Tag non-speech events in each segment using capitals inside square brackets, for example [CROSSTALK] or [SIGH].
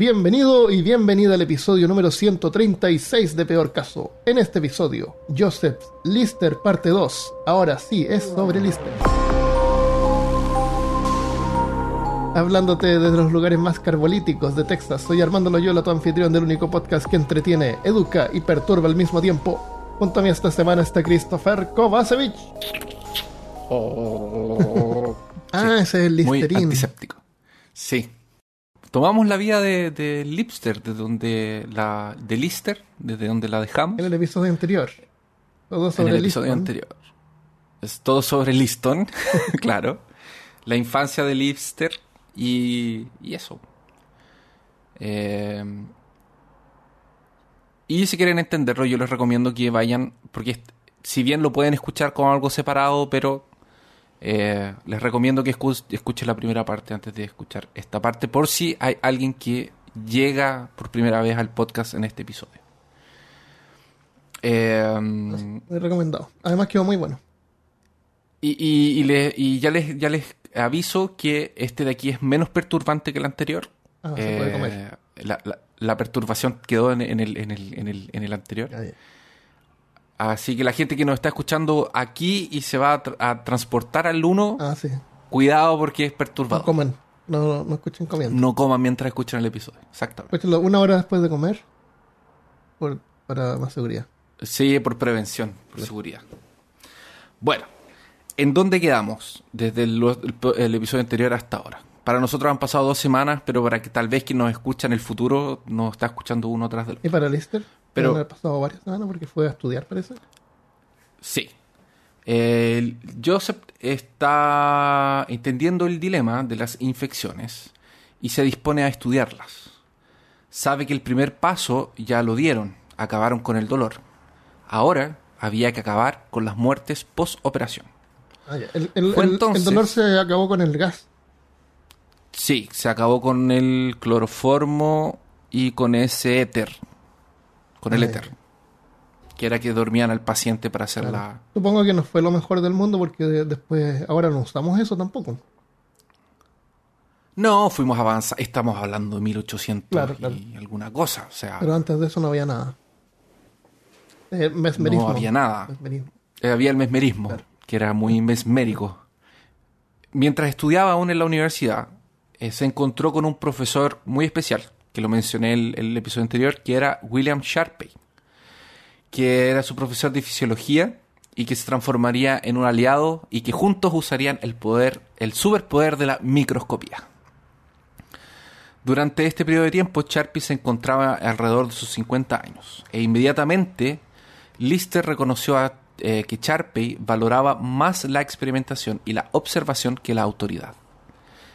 Bienvenido y bienvenida al episodio número 136 de Peor Caso. En este episodio, Joseph Lister parte 2. Ahora sí, es sobre Lister. Hablándote desde los lugares más carbolíticos de Texas, soy Armando Loyola, tu anfitrión del único podcast que entretiene, educa y perturba al mismo tiempo. Junto a mí esta semana está Christopher Kovacevic. [LAUGHS] ah, ese es el Muy Listerín. antiséptico. Sí. Tomamos la vía de, de Lipster, de donde la, de Lister, desde donde la dejamos En el episodio anterior. Todo en sobre el episodio anterior. Es todo sobre Liston, [LAUGHS] [LAUGHS] claro. La infancia de Lipster y, y eso. Eh, y si quieren entenderlo, yo les recomiendo que vayan, porque si bien lo pueden escuchar como algo separado, pero eh, les recomiendo que escu- escuchen la primera parte antes de escuchar esta parte, por si hay alguien que llega por primera vez al podcast en este episodio. Eh, Muy recomendado. Además quedó muy bueno. y, y- y le- y ya les ya les aviso que este de aquí es menos perturbante que el anterior. Ah, se puede Eh, comer. La, la- la perturbación quedó en, en el, en, el, en, el, en el anterior. Así que la gente que nos está escuchando aquí y se va a, tra- a transportar al 1, Ah, sí. cuidado porque es No perturbador. coman. No, no escuchen comiendo. No coman mientras escuchan el episodio. Exactamente. Escúchenlo una hora después de comer. Por, para más seguridad. Sí, por prevención, por seguridad. Bueno, ¿en dónde quedamos desde el, el- el episodio anterior hasta ahora? Para nosotros han pasado dos semanas, pero para que tal vez quien nos escucha en el futuro nos está escuchando uno tras del ¿Y para Lister? Pero- Pero... ha pasado varias semanas porque fue a estudiar, parece. Sí. El- Joseph está entendiendo el dilema de las infecciones y se dispone a estudiarlas. Sabe que el primer paso ya lo dieron, acabaron con el dolor. Ahora había que acabar con las muertes post-operación. Ah. El, dolor se acabó con el gas. Sí, se acabó con el cloroformo y con ese éter. Con el éter. Que era que dormían al paciente para hacer la... Supongo que no fue lo mejor del mundo porque de- después, ahora no usamos eso tampoco. No, fuimos avanzando. Estamos hablando de 1800 Claro, claro. y alguna cosa. O sea, Pero antes de eso no había nada. Eh, mesmerismo. no había nada. Mesmerismo. Eh, Había el mesmerismo, Claro. que era muy mesmérico. Mientras estudiaba aún en la universidad, eh, se encontró con un profesor muy especial, que lo mencioné en el, el episodio anterior, que era William Sharpey, que era su profesor de fisiología y que se transformaría en un aliado y que juntos usarían el poder, el superpoder de la microscopía. Durante este periodo de tiempo, Sharpey se encontraba alrededor de sus 50 años e inmediatamente Lister reconoció eh, que Sharpey valoraba más la experimentación y la observación que la autoridad.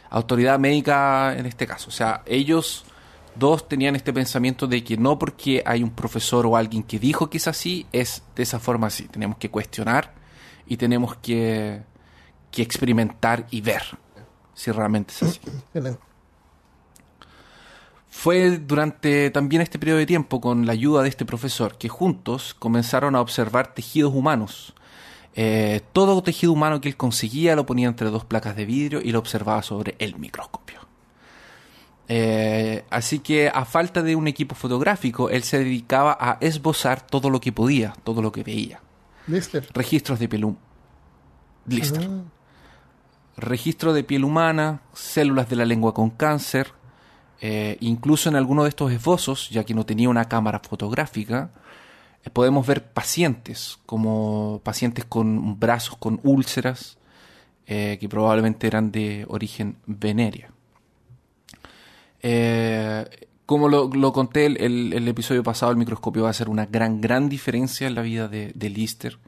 Autoridad médica en este caso. O sea, ellos dos tenían este pensamiento de que no porque hay un profesor o alguien que dijo que es así, es de esa forma así. Tenemos que cuestionar y tenemos que, que experimentar y ver si realmente es así. [CLEARS THROAT] Fue durante también este periodo de tiempo, con la ayuda de este profesor, que juntos comenzaron a observar tejidos humanos. Eh, todo tejido humano que él conseguía lo ponía entre dos placas de vidrio y lo observaba sobre el microscopio. Eh, así que a falta de un equipo fotográfico, él se dedicaba a esbozar todo lo que podía, todo lo que veía. Lister. Registros de piel Lister Ah, registro de piel humana, células de la lengua con cáncer, eh, incluso en alguno de estos esbozos, ya que no tenía una cámara fotográfica, eh, podemos ver pacientes, como pacientes con brazos con úlceras, que probablemente eran de origen venérea. Eh, como lo, lo conté el, el- el episodio pasado, el microscopio va a hacer una gran, gran diferencia en la vida de, de Lister.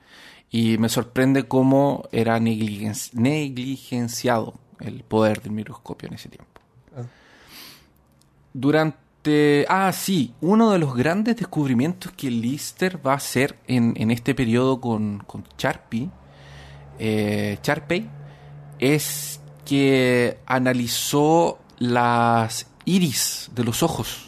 Y me sorprende cómo era negligen- negligenciado el poder del microscopio en ese tiempo. Claro. Durante... Ah, sí, uno de los grandes descubrimientos que Lister va a hacer en, en este periodo con, con Sharpey, eh, Sharpey es que analizó las iris de los ojos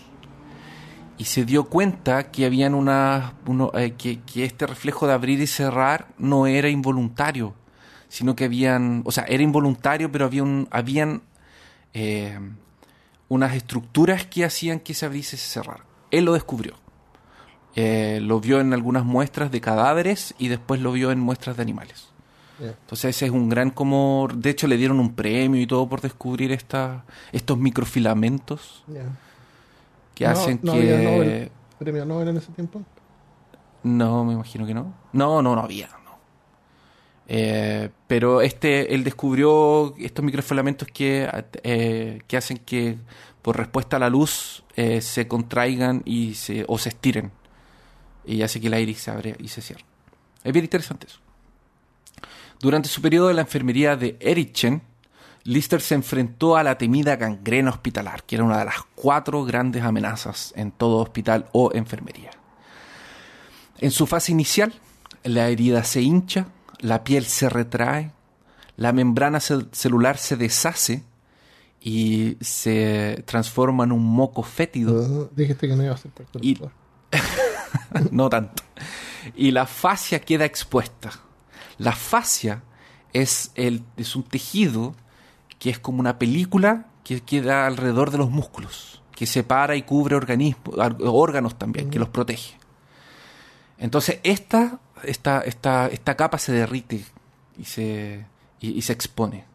y se dio cuenta que habían una uno, eh, que, este reflejo de abrir y cerrar no era involuntario sino que habían o sea era involuntario pero había un habían eh, unas estructuras que hacían que se abriese y se cerrara. Él lo descubrió. Eh, lo vio en algunas muestras de cadáveres y después lo vio en muestras de animales. Entonces ese es un gran como... De hecho le dieron un premio y todo por descubrir esta, estos microfilamentos que No- hacen no que... había Nobel. ¿Premio Nobel en ese tiempo? No, me imagino que no. No, no, no había. No. Eh, pero este, él descubrió estos microfilamentos que, eh, que hacen que por respuesta a la luz eh, se contraigan y se, o se estiren. Y hace que el iris se abre y se cierre. Es bien interesante eso. Durante su periodo de la enfermería de Erichen, Lister se enfrentó a la temida gangrena hospitalar, que era una de las cuatro grandes amenazas en todo hospital o enfermería. En su fase inicial, la herida se hincha, la piel se retrae, la membrana cel- celular se deshace y se transforma en un moco fétido. Dijiste que no iba a ser perturbador. [LAUGHS] no tanto. Y la fascia queda expuesta. La fascia es, el, es un tejido que es como una película que queda alrededor de los músculos, que separa y cubre organismos, órganos también, que los protege. Entonces, esta, esta, esta, esta capa se derrite y se, y- y se expone.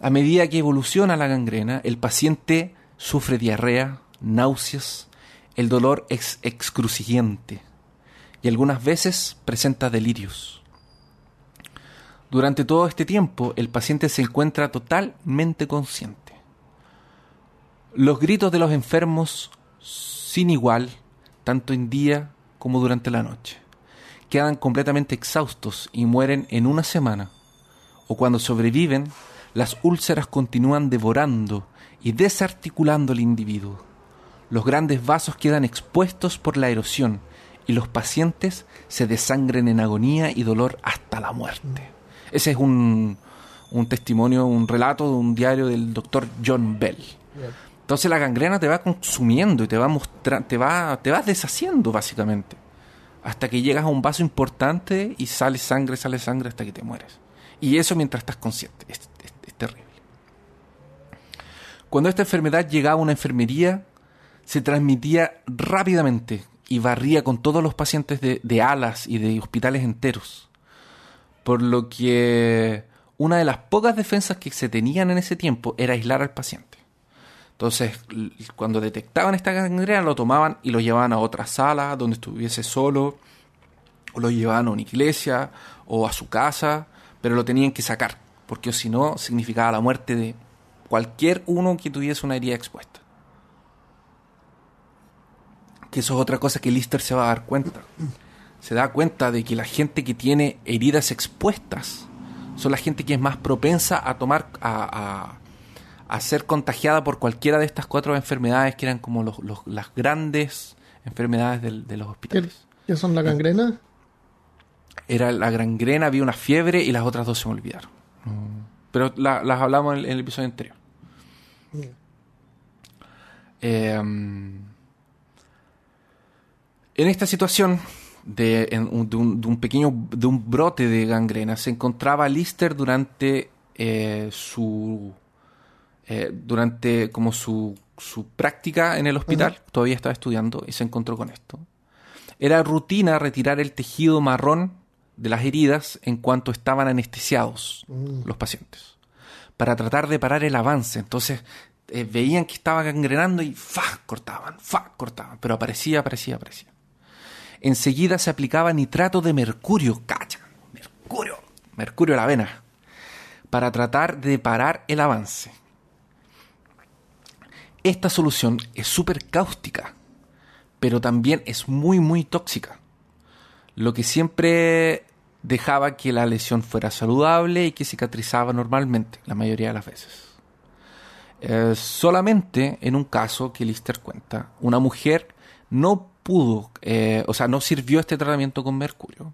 A medida que evoluciona la gangrena, el paciente sufre diarrea, náuseas, el dolor es excruciante y algunas veces presenta delirios. Durante todo este tiempo, el paciente se encuentra totalmente consciente. Los gritos de los enfermos, sin igual, tanto en día como durante la noche, quedan completamente exhaustos y mueren en una semana. O cuando sobreviven, las úlceras continúan devorando y desarticulando al individuo. Los grandes vasos quedan expuestos por la erosión y los pacientes se desangren en agonía y dolor hasta la muerte. Ese es un, un testimonio, un relato de un diario del doctor John Bell. Entonces la gangrena te va consumiendo y te va mostra te va, te vas deshaciendo básicamente. Hasta que llegas a un vaso importante y sale sangre, sale sangre hasta que te mueres. Y eso mientras estás consciente. Es, es- es terrible. Cuando esta enfermedad llegaba a una enfermería, se transmitía rápidamente y barría con todos los pacientes de, de alas y de hospitales enteros. Por lo que una de las pocas defensas que se tenían en ese tiempo era aislar al paciente. Entonces, cuando detectaban esta gangrena, lo tomaban y lo llevaban a otra sala donde estuviese solo, o lo llevaban a una iglesia o a su casa, pero lo tenían que sacar, porque si no, significaba la muerte de cualquier uno que tuviese una herida expuesta. Que eso es otra cosa que Lister se va a dar cuenta. Se da cuenta de que la gente que tiene heridas expuestas son la gente que es más propensa a tomar, a, a- a ser contagiada por cualquiera de estas cuatro enfermedades que eran como los- los- las grandes enfermedades del- de los ¿Qué, hospitales. qué son la gangrena? Era la gangrena, había una fiebre y las otras dos se me olvidaron. Pero la- las hablamos en el, en el episodio anterior. Eh, en esta situación de, en un, de un- de un pequeño de un brote de gangrena se encontraba Lister durante eh, su eh, durante como su, su práctica en el hospital todavía estaba estudiando y se encontró con esto era rutina retirar el tejido marrón de las heridas en cuanto estaban anestesiados Mm. los pacientes para tratar de parar el avance. Entonces eh, veían que estaba gangrenando y ¡fa! cortaban, ¡fa! cortaban, pero aparecía, aparecía, aparecía. Enseguida se aplicaba nitrato de mercurio, cacha, mercurio, mercurio a la vena, para tratar de parar el avance. Esta solución es súper cáustica, pero también es muy, muy tóxica lo que siempre dejaba que la lesión fuera saludable y que cicatrizaba normalmente, la mayoría de las veces. Eh, solamente en un caso que Lister cuenta, una mujer no pudo, eh, o sea, no sirvió este tratamiento con mercurio,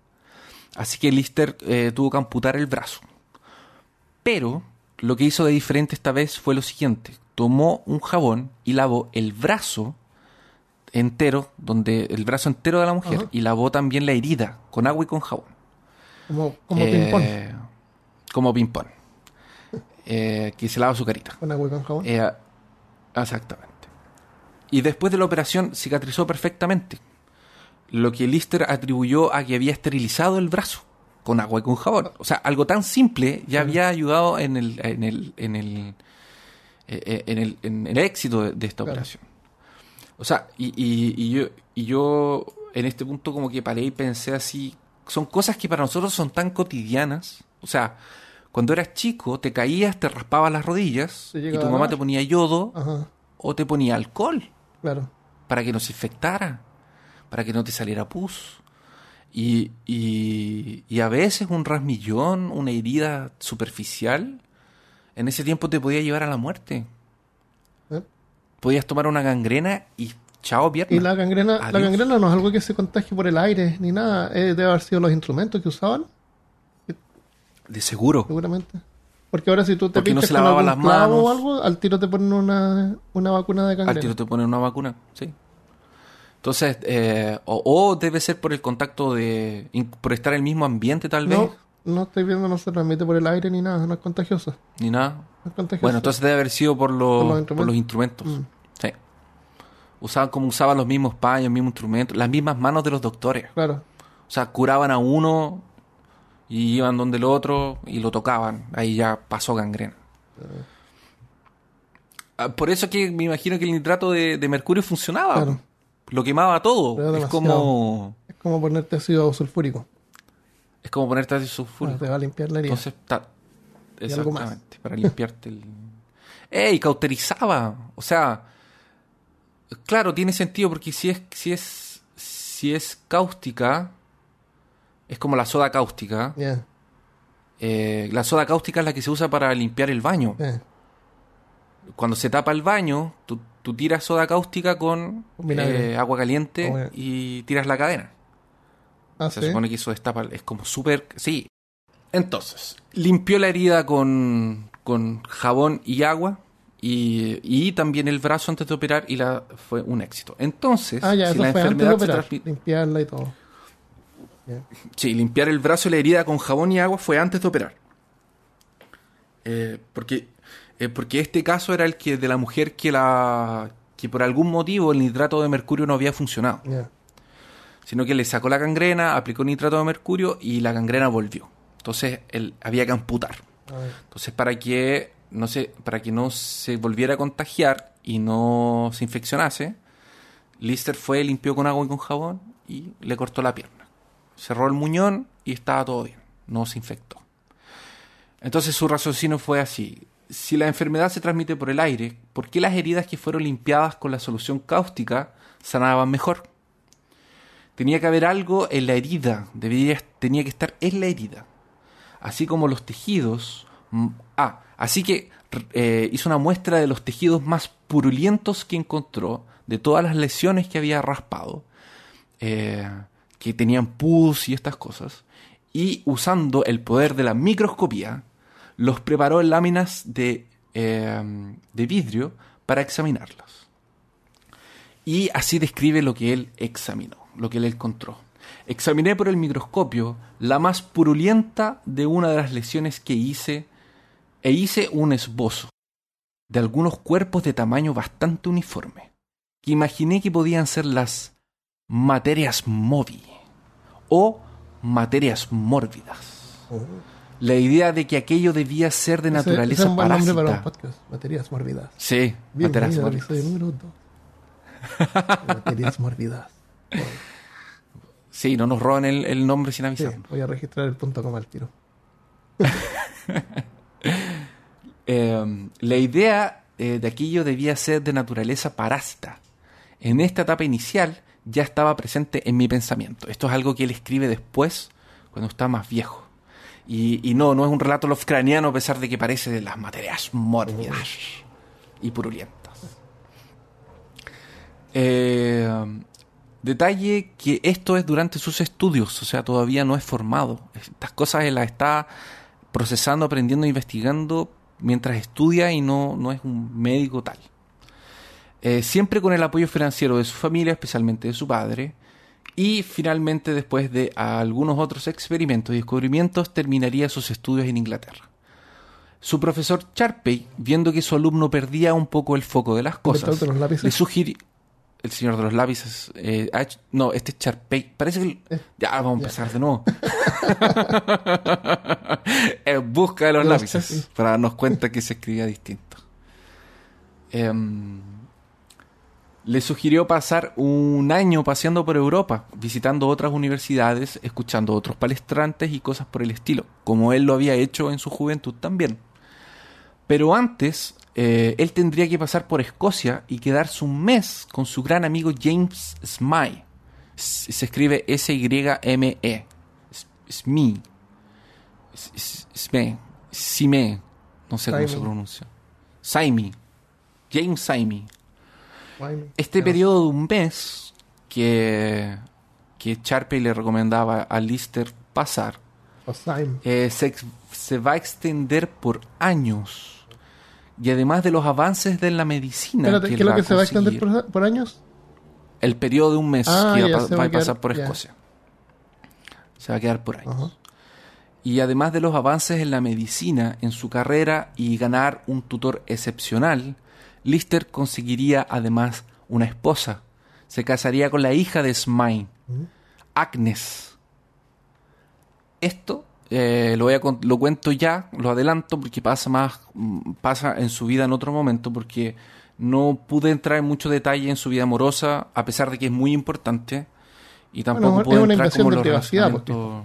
así que Lister eh, tuvo que amputar el brazo. Pero lo que hizo de diferente esta vez fue lo siguiente, tomó un jabón y lavó el brazo entero, donde el brazo entero de la mujer, Ajá. y lavó también la herida con agua y con jabón. Como, como Eh, ping-pong. Como ping-pong. Eh, que se lava su carita. Con agua y con jabón. Exactamente. Y después de la operación cicatrizó perfectamente. Lo que Lister atribuyó a que había esterilizado el brazo con agua y con jabón. O sea, algo tan simple ya había ayudado en el, en el, en el, eh, eh, en el, en el éxito de, esta operación. O sea, y, y- y yo, y yo en este punto como que paré y pensé así, son cosas que para nosotros son tan cotidianas. O sea, cuando eras chico te caías, te raspabas las rodillas y tu mamá te ponía yodo Ajá, o te ponía alcohol claro. para que no se infectara, para que no te saliera pus. Y, y, y a veces un rasmillón, una herida superficial, en ese tiempo te podía llevar a la muerte. ¿Eh? Podías tomar una gangrena y chao pierna. Y la gangrena, la gangrena no es algo que se contagie por el aire ni nada. Eh, debe haber sido los instrumentos que usaban, De seguro. seguramente. Porque ahora si tú te Porque no pinchas se con las clavo o manos. algo, al tiro te ponen una, una vacuna de Al gangrena. tiro te ponen una vacuna, sí. Entonces, eh, o, o debe ser por el contacto de... por estar en el mismo ambiente tal vez, No, no estoy viendo, no se transmite por el aire ni nada, no es contagioso. ni nada. No es contagioso. Bueno, entonces debe haber sido por los, Por los por los instrumentos. Mm. Sí. Usaban como usaban los mismos paños, mismos instrumentos, las mismas manos de los doctores. Claro, O sea, curaban a uno y iban donde el otro y lo tocaban. Ahí ya pasó gangrena. Ah, Por eso que me imagino que el nitrato de, de mercurio funcionaba. Claro. Lo quemaba todo. Pero Es demasiado. como, es como ponerte ácido sulfúrico. es como ponerte ácido sulfúrico. te va a limpiar la herida. Entonces. Exactamente, para limpiarte el. ¡Ey! Cauterizaba. O sea, claro, tiene sentido porque si es, si es, si es cáustica, es como la soda cáustica. Eh, la soda cáustica es la que se usa para limpiar el baño. Cuando se tapa el baño, tú, tú tiras soda cáustica con eh, agua caliente bueno. y tiras la cadena. Ah, Se sí. supone que eso destapa, es como súper... Sí. Entonces, limpió la herida con, con jabón y agua y, y también el brazo antes de operar y la, fue un éxito. Entonces, Ah, ya, si la enfermedad se operar. transmite... Limpiarla y todo. Sí, limpiar el brazo y la herida con jabón y agua fue antes de operar. Eh, porque, eh, porque este caso era el que de la mujer que la que por algún motivo el nitrato de mercurio no había funcionado, sino que le sacó la gangrena, aplicó nitrato de mercurio y la gangrena volvió. Entonces él había que amputar. Entonces para que no se para que no se volviera a contagiar y no se infeccionase, Lister fue, limpió con agua y con jabón y le cortó la pierna. Cerró el muñón y estaba todo bien, no se infectó. Entonces su raciocinio fue así. Si la enfermedad se transmite por el aire, ¿por qué las heridas que fueron limpiadas con la solución cáustica sanaban mejor? Tenía que haber algo en la herida, debería, tenía que estar en la herida. Así como los tejidos... Ah, así que eh, hizo una muestra de los tejidos más purulentos que encontró, de todas las lesiones que había raspado, eh, que tenían pus y estas cosas, y usando el poder de la microscopía, los preparó en láminas de, eh, de vidrio para examinarlas. Y así describe lo que él examinó, lo que él encontró. Examiné por el microscopio la más purulenta de una de las lesiones que hice e hice un esbozo de algunos cuerpos de tamaño bastante uniforme, que imaginé que podían ser las materias movi o materias mórbidas. Oh. La idea de que aquello debía ser de Ese- ese naturaleza es un buen nombre para un podcast. Materias mórbidas. Sí, materias Bienvenido al mórbidas. episodio número 2. Materias mórbidas. [LAUGHS] Sí, no nos roban el, el nombre sin Sí, avisar. voy a registrar el punto coma al tiro. [LAUGHS] Eh, la idea eh, de aquello debía ser de naturaleza parásita. En esta etapa inicial ya estaba presente en mi pensamiento. Esto es algo que él escribe después, cuando está más viejo. Y, no, no es un relato lovecraniano a pesar de que parece de las materias mórbidas y purulentas. Eh, detalle que esto es durante sus estudios, o sea, todavía no es formado. Estas cosas él las está procesando, aprendiendo, investigando mientras estudia y no, no es un médico tal. Eh, siempre con el apoyo financiero de su familia, especialmente de su padre, y finalmente después de algunos otros experimentos y descubrimientos terminaría sus estudios en Inglaterra. Su profesor Charpey, viendo que su alumno perdía un poco el foco de las cosas, de los lápices. le sugirió... El señor de los lápices... eh, hecho- no, este es Charpey. Parece que... el- Eh, ya, vamos a empezar de nuevo. [LAUGHS] en busca de los Los lápices. Charpey. Para darnos cuenta que se escribía distinto. Em, le sugirió pasar un año paseando por Europa, visitando otras universidades, escuchando otros palestrantes y cosas por el estilo, como él lo había hecho en su juventud también. Pero antes, eh, él tendría que pasar por Escocia y quedarse un mes con su gran amigo James Smythe. S- Se escribe S-Y-M-E. Smee. Sme. Sime. No sé cómo se pronuncia. Saimi. James Saimi. Este periodo de un mes que, que Sharpey le recomendaba a Lister pasar eh, se, va a extender por años. Y además de los avances de la medicina. Espérate, que ¿qué es lo que se va a extender por, por años? El periodo de un mes Ah, que va, a va va pasar quedar- por ya. Escocia. Se va a quedar por años. Y además de los avances en la medicina en su carrera y ganar un tutor excepcional, Lister conseguiría además una esposa. Se casaría con la hija de Smythe, Mm. Agnes. Esto eh, lo, voy a lo cuento ya, lo adelanto porque pasa más mm, pasa en su vida en otro momento porque no pude entrar en mucho detalle en su vida amorosa a pesar de que es muy importante y tampoco Bueno, pude es una entrar como de los privacidad, relacionamientos-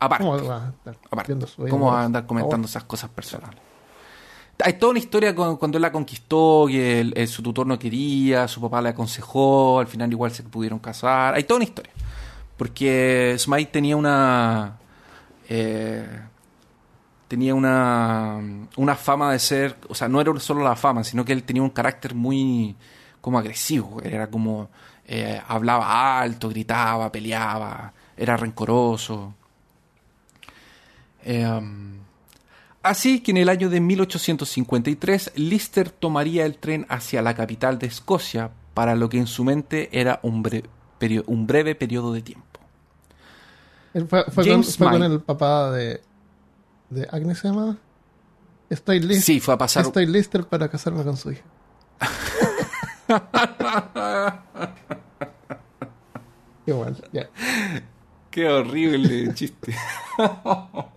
aparte ¿Cómo va a estar Aparte, viendo su vida ¿Cómo va a amorosa? andar comentando esas cosas personales? Hay toda una historia cuando él la conquistó, que el- su tutor no quería, su papá le aconsejó, al final igual se pudieron casar. Hay toda una historia. Porque Smite tenía una. eh, tenía una. Una fama de ser. O sea, no era solo la fama, sino que él tenía un carácter muy. como agresivo. Era como. eh, hablaba alto, gritaba, peleaba, era rencoroso. Eh, um, así que en el año de 1853, Lister tomaría el tren hacia la capital de Escocia para lo que en su mente era un, breve periodo de tiempo. Fue, fue con, fue el papá de, de Agnes, ¿se llamaba? Estoy listo. Sí, fue a pasar. Estoy listo para casarme con su hija. [LAUGHS] Igual, ya. Qué horrible chiste. [LAUGHS]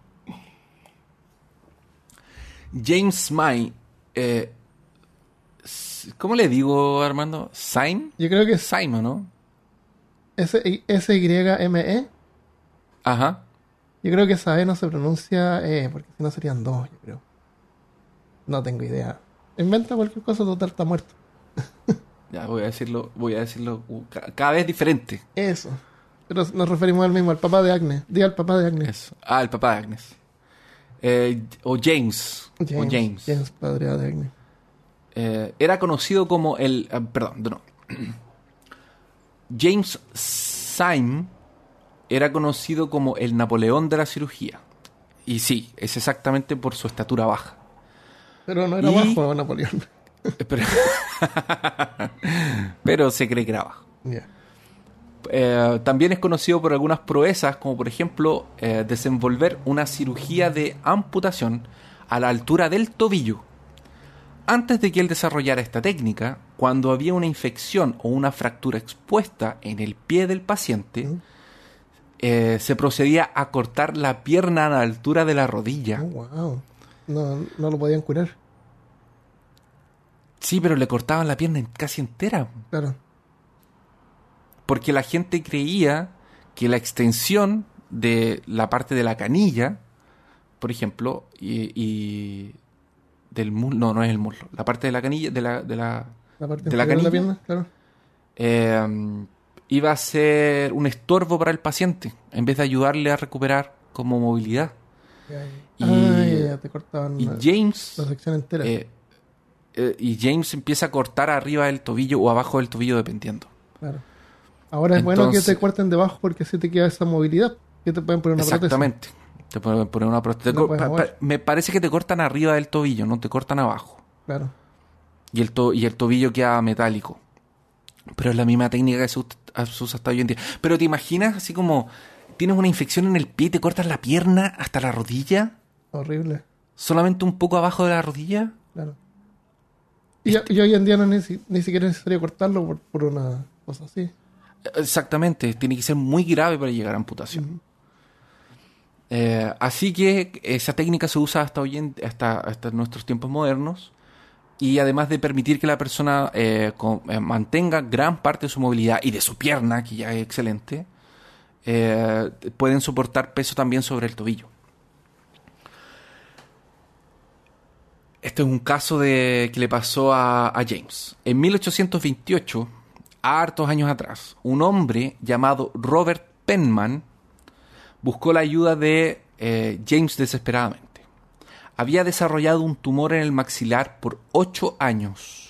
James Smythe. eh, ¿Cómo le digo, Armando? ¿Sign? Yo creo que es Simon, ¿no? S-Y-M-E. Ajá. Yo creo que esa E no se pronuncia E, porque si no serían dos, yo creo. No tengo idea. Inventa cualquier cosa, total está muerto. [LAUGHS] Ya voy a decirlo, voy a decirlo ca- cada vez diferente. Eso. Pero nos referimos al mismo, al papá de Agnes. Di al papá de Agnes. Eso. Ah, el papá de Agnes. Eh, o James. O James. James, padre de. Eh, era conocido como el. ah, perdón, no. [CLEARS THROAT] James Syme era conocido como el Napoleón de la cirugía. Y sí, es exactamente por su estatura baja. Pero no era Y- bajo Napoleón. Eh, [LAUGHS] Pero, [LAUGHS] pero se cree que era bajo. Ya. Eh, también es conocido por algunas proezas, como por ejemplo eh, desenvolver una cirugía de amputación a la altura del tobillo. Antes de que él desarrollara esta técnica, cuando había una infección o una fractura expuesta en el pie del paciente, Mm. eh, se procedía a cortar la pierna a la altura de la rodilla. Oh, wow. No, no lo podían curar. Sí, pero le cortaban la pierna casi entera. Claro. Porque la gente creía que la extensión de la parte de la canilla, por ejemplo, y, y del muslo, no, no es el muslo, la parte de la canilla, de la, de la, La parte ¿De la canilla? pierna, claro. eh, iba a ser un estorbo para el paciente, en vez de ayudarle a recuperar como movilidad. Y- ah, ya, ya, te cortaban Y la, James, la sección entera. eh, eh, y James empieza a cortar arriba del tobillo o abajo del tobillo, dependiendo. Claro. Ahora es bueno que te corten debajo porque así te queda esa movilidad. Que te pueden poner una prótesis. Exactamente. Te pueden poner una prótesis. No puedes Pa- mover. pa- me parece que te cortan arriba del tobillo, no te cortan abajo. Claro. Y el, to- y el tobillo queda metálico. Pero es la misma técnica que se usa hasta hoy en día. Pero te imaginas así como tienes una infección en el pie y te cortas la pierna hasta la rodilla. Horrible. solamente un poco abajo de la rodilla. Claro. Y, y hoy en día no es ni, ni siquiera es necesario cortarlo por, por una cosa así. Exactamente, tiene que ser muy grave para llegar a amputación. Eh, así que esa técnica se usa hasta hoy en, hasta, hasta nuestros tiempos modernos y además de permitir que la persona eh, con- eh, mantenga gran parte de su movilidad y de su pierna, que ya es excelente, pueden soportar peso también sobre el tobillo. Este es un caso de, que le pasó a, a James. En 1828, hartos años atrás, un hombre llamado Robert Penman buscó la ayuda de eh, James desesperadamente. Había desarrollado un tumor en el maxilar por ocho años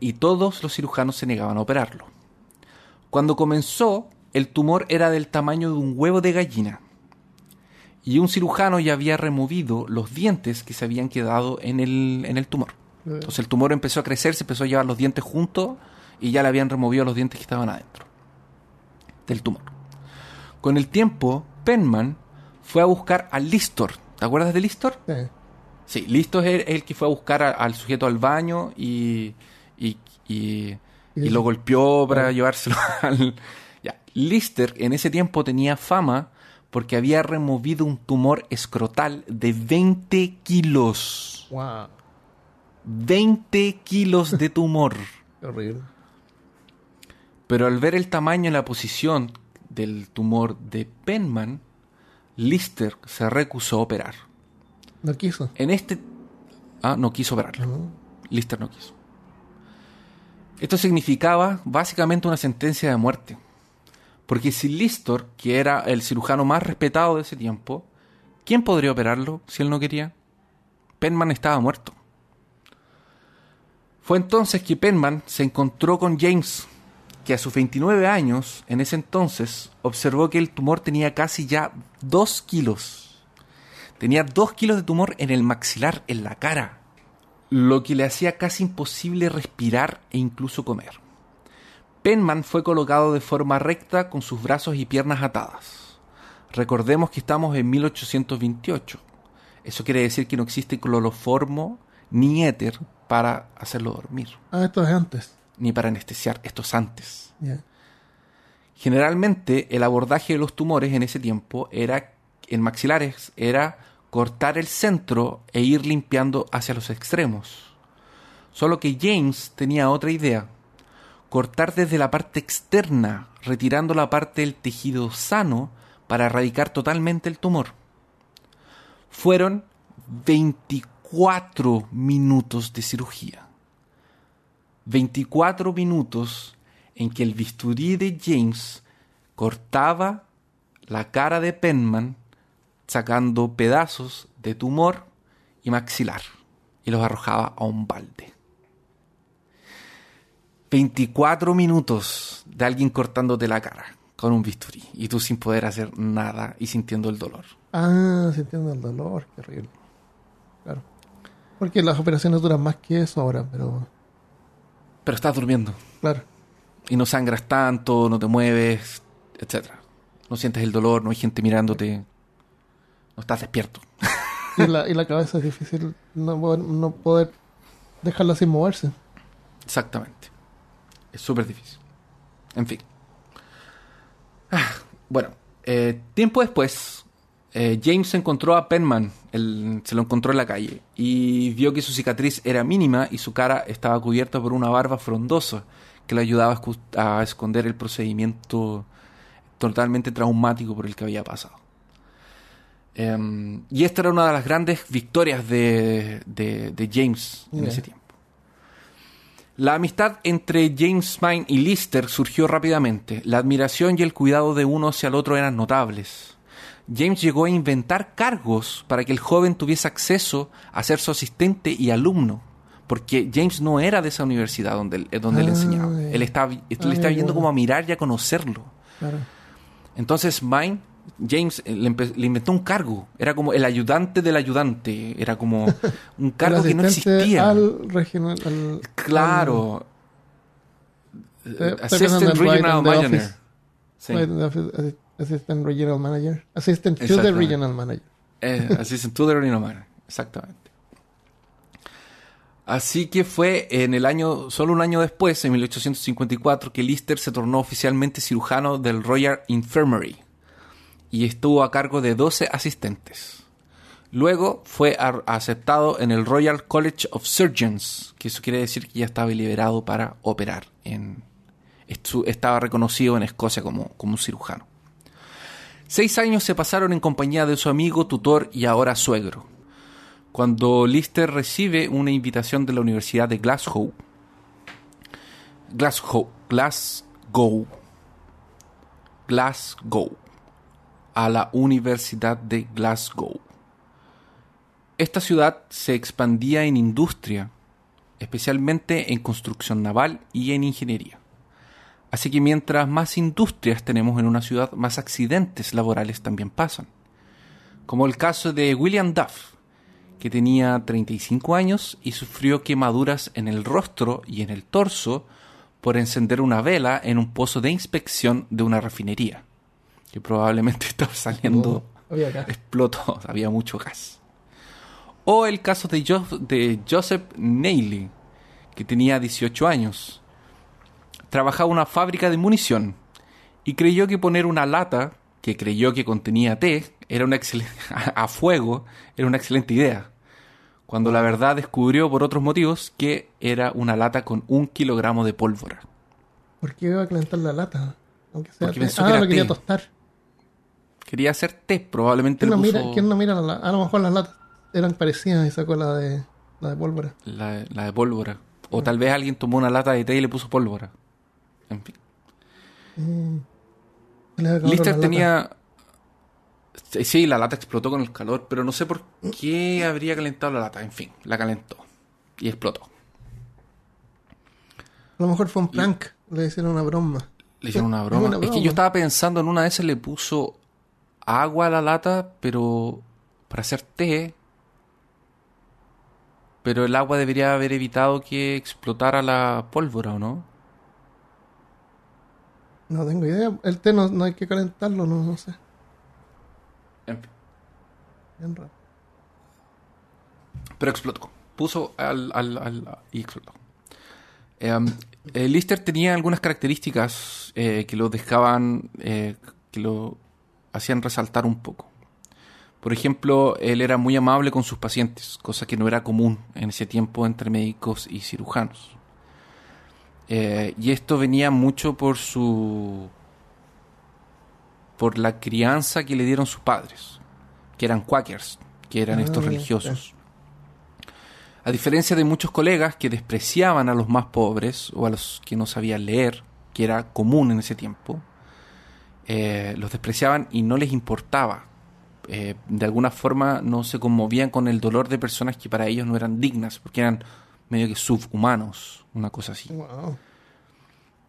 y todos los cirujanos se negaban a operarlo. Cuando comenzó, el tumor era del tamaño de un huevo de gallina y un cirujano ya había removido los dientes que se habían quedado en el, en el tumor. Entonces el tumor empezó a crecer, se empezó a llevar los dientes juntos y ya le habían removido los dientes que estaban adentro del tumor. Con el tiempo, Penman fue a buscar a Listor. ¿Te acuerdas de Listor? Sí. Sí, Listor es el, el que fue a buscar a- al sujeto al baño y, y, y- y lo golpeó para Claro. llevárselo [LAUGHS] al... Ya. Lister en ese tiempo tenía fama porque había removido un tumor escrotal de 20 kilos. Wow. 20 kilos de tumor. [LAUGHS] Horrible. Pero al ver el tamaño y la posición del tumor de Penman, Lister se recusó a operar. No quiso. En este... Ah, no quiso operarlo. Lister no quiso. Esto significaba básicamente una sentencia de muerte. Porque si Lister, que era el cirujano más respetado de ese tiempo, ¿quién podría operarlo si él no quería? Penman estaba muerto. Fue entonces que Penman se encontró con James, que a sus 29 años, en ese entonces, observó que el tumor tenía casi ya 2 kilos. Tenía 2 kilos de tumor en el maxilar, en la cara lo que le hacía casi imposible respirar e incluso comer. Penman fue colocado de forma recta con sus brazos y piernas atadas. Recordemos que estamos en 1828. Eso quiere decir que no existe cloroformo ni éter para hacerlo dormir, Ah, esto es antes. ni para anestesiar. Esto es antes. Generalmente el abordaje de los tumores en ese tiempo era en maxilares era cortar el centro e ir limpiando hacia los extremos. Solo que James tenía otra idea. Cortar desde la parte externa, retirando la parte del tejido sano para erradicar totalmente el tumor. Fueron 24 minutos de cirugía. 24 minutos en que el bisturí de James cortaba la cara de Penman sacando pedazos de tumor y maxilar y los arrojaba a un balde. 24 minutos de alguien cortándote la cara con un bisturí y tú sin poder hacer nada y sintiendo el dolor. Ah, sintiendo el dolor. Qué horrible. Porque las operaciones duran más que eso ahora, pero. Pero estás durmiendo Claro. y no sangras tanto, no te mueves, etcétera. No sientes el dolor, no hay gente mirándote. No estás despierto. [LAUGHS] Y la, y la cabeza es difícil no, poder- no poder dejarla sin moverse. Exactamente. Es súper difícil. En fin. Ah, bueno, eh, tiempo después, eh, James encontró a Penman, se lo encontró en la calle, y vio que su cicatriz era mínima y su cara estaba cubierta por una barba frondosa que le ayudaba a esconder el procedimiento totalmente traumático por el que había pasado. Em, y esta era una de las grandes victorias de, de- de James en ese tiempo. La amistad entre James Mine y Lister surgió rápidamente. La admiración y el cuidado de uno hacia el otro eran notables. James llegó a inventar cargos para que el joven tuviese acceso a ser su asistente y alumno, porque James no era de esa universidad donde él, eh, él enseñaba. Él estaba, él estaba yendo bueno. como a mirar y a conocerlo. Claro. Entonces Mine, James eh, le, inventó un cargo. Era como el ayudante del ayudante. Era como [LAUGHS] un cargo que no existía. Al regional. al- Claro. Eh, Assistant Regional Manager. Sí. The Assistant Regional Manager. Assistant to the. Regional Manager. Eh, en Tudor y no Manor, exactamente. Así que fue en el año, solo un año después, en 1854, que Lister se tornó oficialmente cirujano del Royal Infirmary y estuvo a cargo de 12 asistentes. Luego fue aceptado en el Royal College of Surgeons, que eso quiere decir que ya estaba liberado para operar. En, estaba reconocido en Escocia como, como un cirujano. Seis años se pasaron en compañía de su amigo, tutor y ahora suegro. Cuando Lister recibe una invitación de la Universidad de Glasgow, Glasgow, Glasgow, Glasgow, a la Universidad de Glasgow. Esta ciudad se expandía en industria, especialmente en construcción naval y en ingeniería. Así que mientras más industrias tenemos en una ciudad, más accidentes laborales también pasan. Como el caso de William Duff, que tenía 35 años y sufrió quemaduras en el rostro y en el torso por encender una vela en un pozo de inspección de una refinería, que probablemente [LAUGHS] estaba saliendo, oh, explotó, [LAUGHS] había mucho gas. O el caso de, de Joseph Neely, que tenía 18 años trabajaba una fábrica de munición y creyó que poner una lata que creyó que contenía té era una [LAUGHS] a fuego era una excelente idea. Cuando la verdad descubrió por otros motivos que era una lata con un kilogramo de pólvora. ¿Por qué iba a calentar la lata? Aunque sea Porque ah, lo quería tostar. Quería hacer té, probablemente ¿Quién, no mira, ¿quién no mira la A lo mejor las latas eran parecidas y sacó la de, la de pólvora. La, la de pólvora. O tal vez alguien tomó una lata de té y le puso pólvora. En fin. Mm. Lister tenía. Sí, la lata explotó con el calor, pero no sé por qué habría calentado la lata. En fin, la calentó y explotó. A lo mejor fue un prank, le hicieron una broma. Le hicieron una [LAUGHS] broma. Es que yo estaba pensando en una vez se le puso agua a la lata, pero para hacer té. Pero el agua debería haber evitado que explotara la pólvora, ¿o no? No tengo idea. El té no, hay que calentarlo, no, no sé. Bien raro. Pero explotó. Puso al, al, al y explotó. Em, eh, Lister tenía algunas características eh, que lo dejaban, eh, que lo hacían resaltar un poco. Por ejemplo, él era muy amable con sus pacientes, cosa que no era común en ese tiempo entre médicos y cirujanos. Eh, y esto venía mucho por su. por la crianza que le dieron sus padres, que eran quakers, que eran ah, estos religiosos. A diferencia de muchos colegas que despreciaban a los más pobres o a los que no sabían leer, que era común en ese tiempo, eh, los despreciaban y no les importaba. Eh, de alguna forma no se conmovían con el dolor de personas que para ellos no eran dignas, porque eran medio que subhumanos, una cosa así.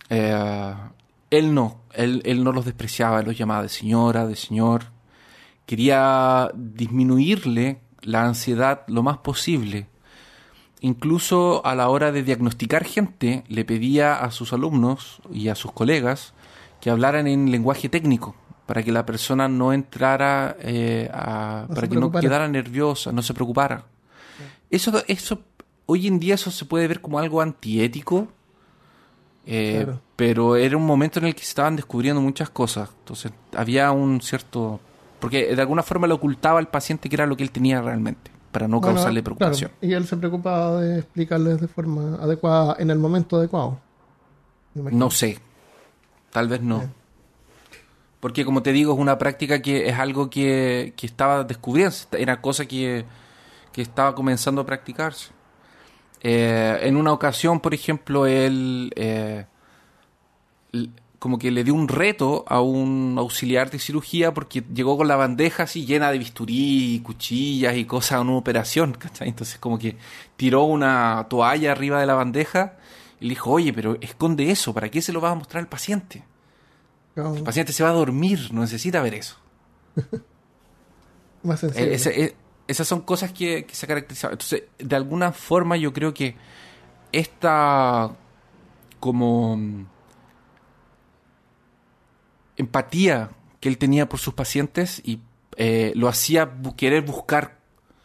Eh, él no, él, él, no los despreciaba, él los llamaba de señora, de señor. Quería disminuirle la ansiedad lo más posible. Incluso a la hora de diagnosticar gente, le pedía a sus alumnos y a sus colegas que hablaran en lenguaje técnico, para que la persona no entrara eh, a, para que no quedara nerviosa, no se preocupara. Eso, eso hoy en día eso se puede ver como algo antiético, eh, pero era un momento en el que se estaban descubriendo muchas cosas. Entonces había un cierto... Porque de alguna forma le ocultaba al paciente que era lo que él tenía realmente, para no causarle preocupación. Y él se preocupaba de explicarles de forma adecuada en el momento adecuado. No sé. Tal vez no. Porque como te digo, es una práctica que es algo que, que estaba descubriendo. Era cosa que, que estaba comenzando a practicarse. Eh, en una ocasión, por ejemplo, él eh, como que le dio un reto a un auxiliar de cirugía porque llegó con la bandeja así llena de bisturí, cuchillas y cosas en una operación, [LAUGHS] ¿cachai? Entonces como que tiró una toalla arriba de la bandeja y le dijo, oye, pero esconde eso, ¿para qué se lo vas a mostrar al paciente? El paciente se va a dormir, no necesita ver eso. [LAUGHS] Más sencillo esas son cosas que, se caracterizaban. Entonces, de alguna forma yo creo que esta como mm, empatía que él tenía por sus pacientes y eh, lo hacía bu- querer buscar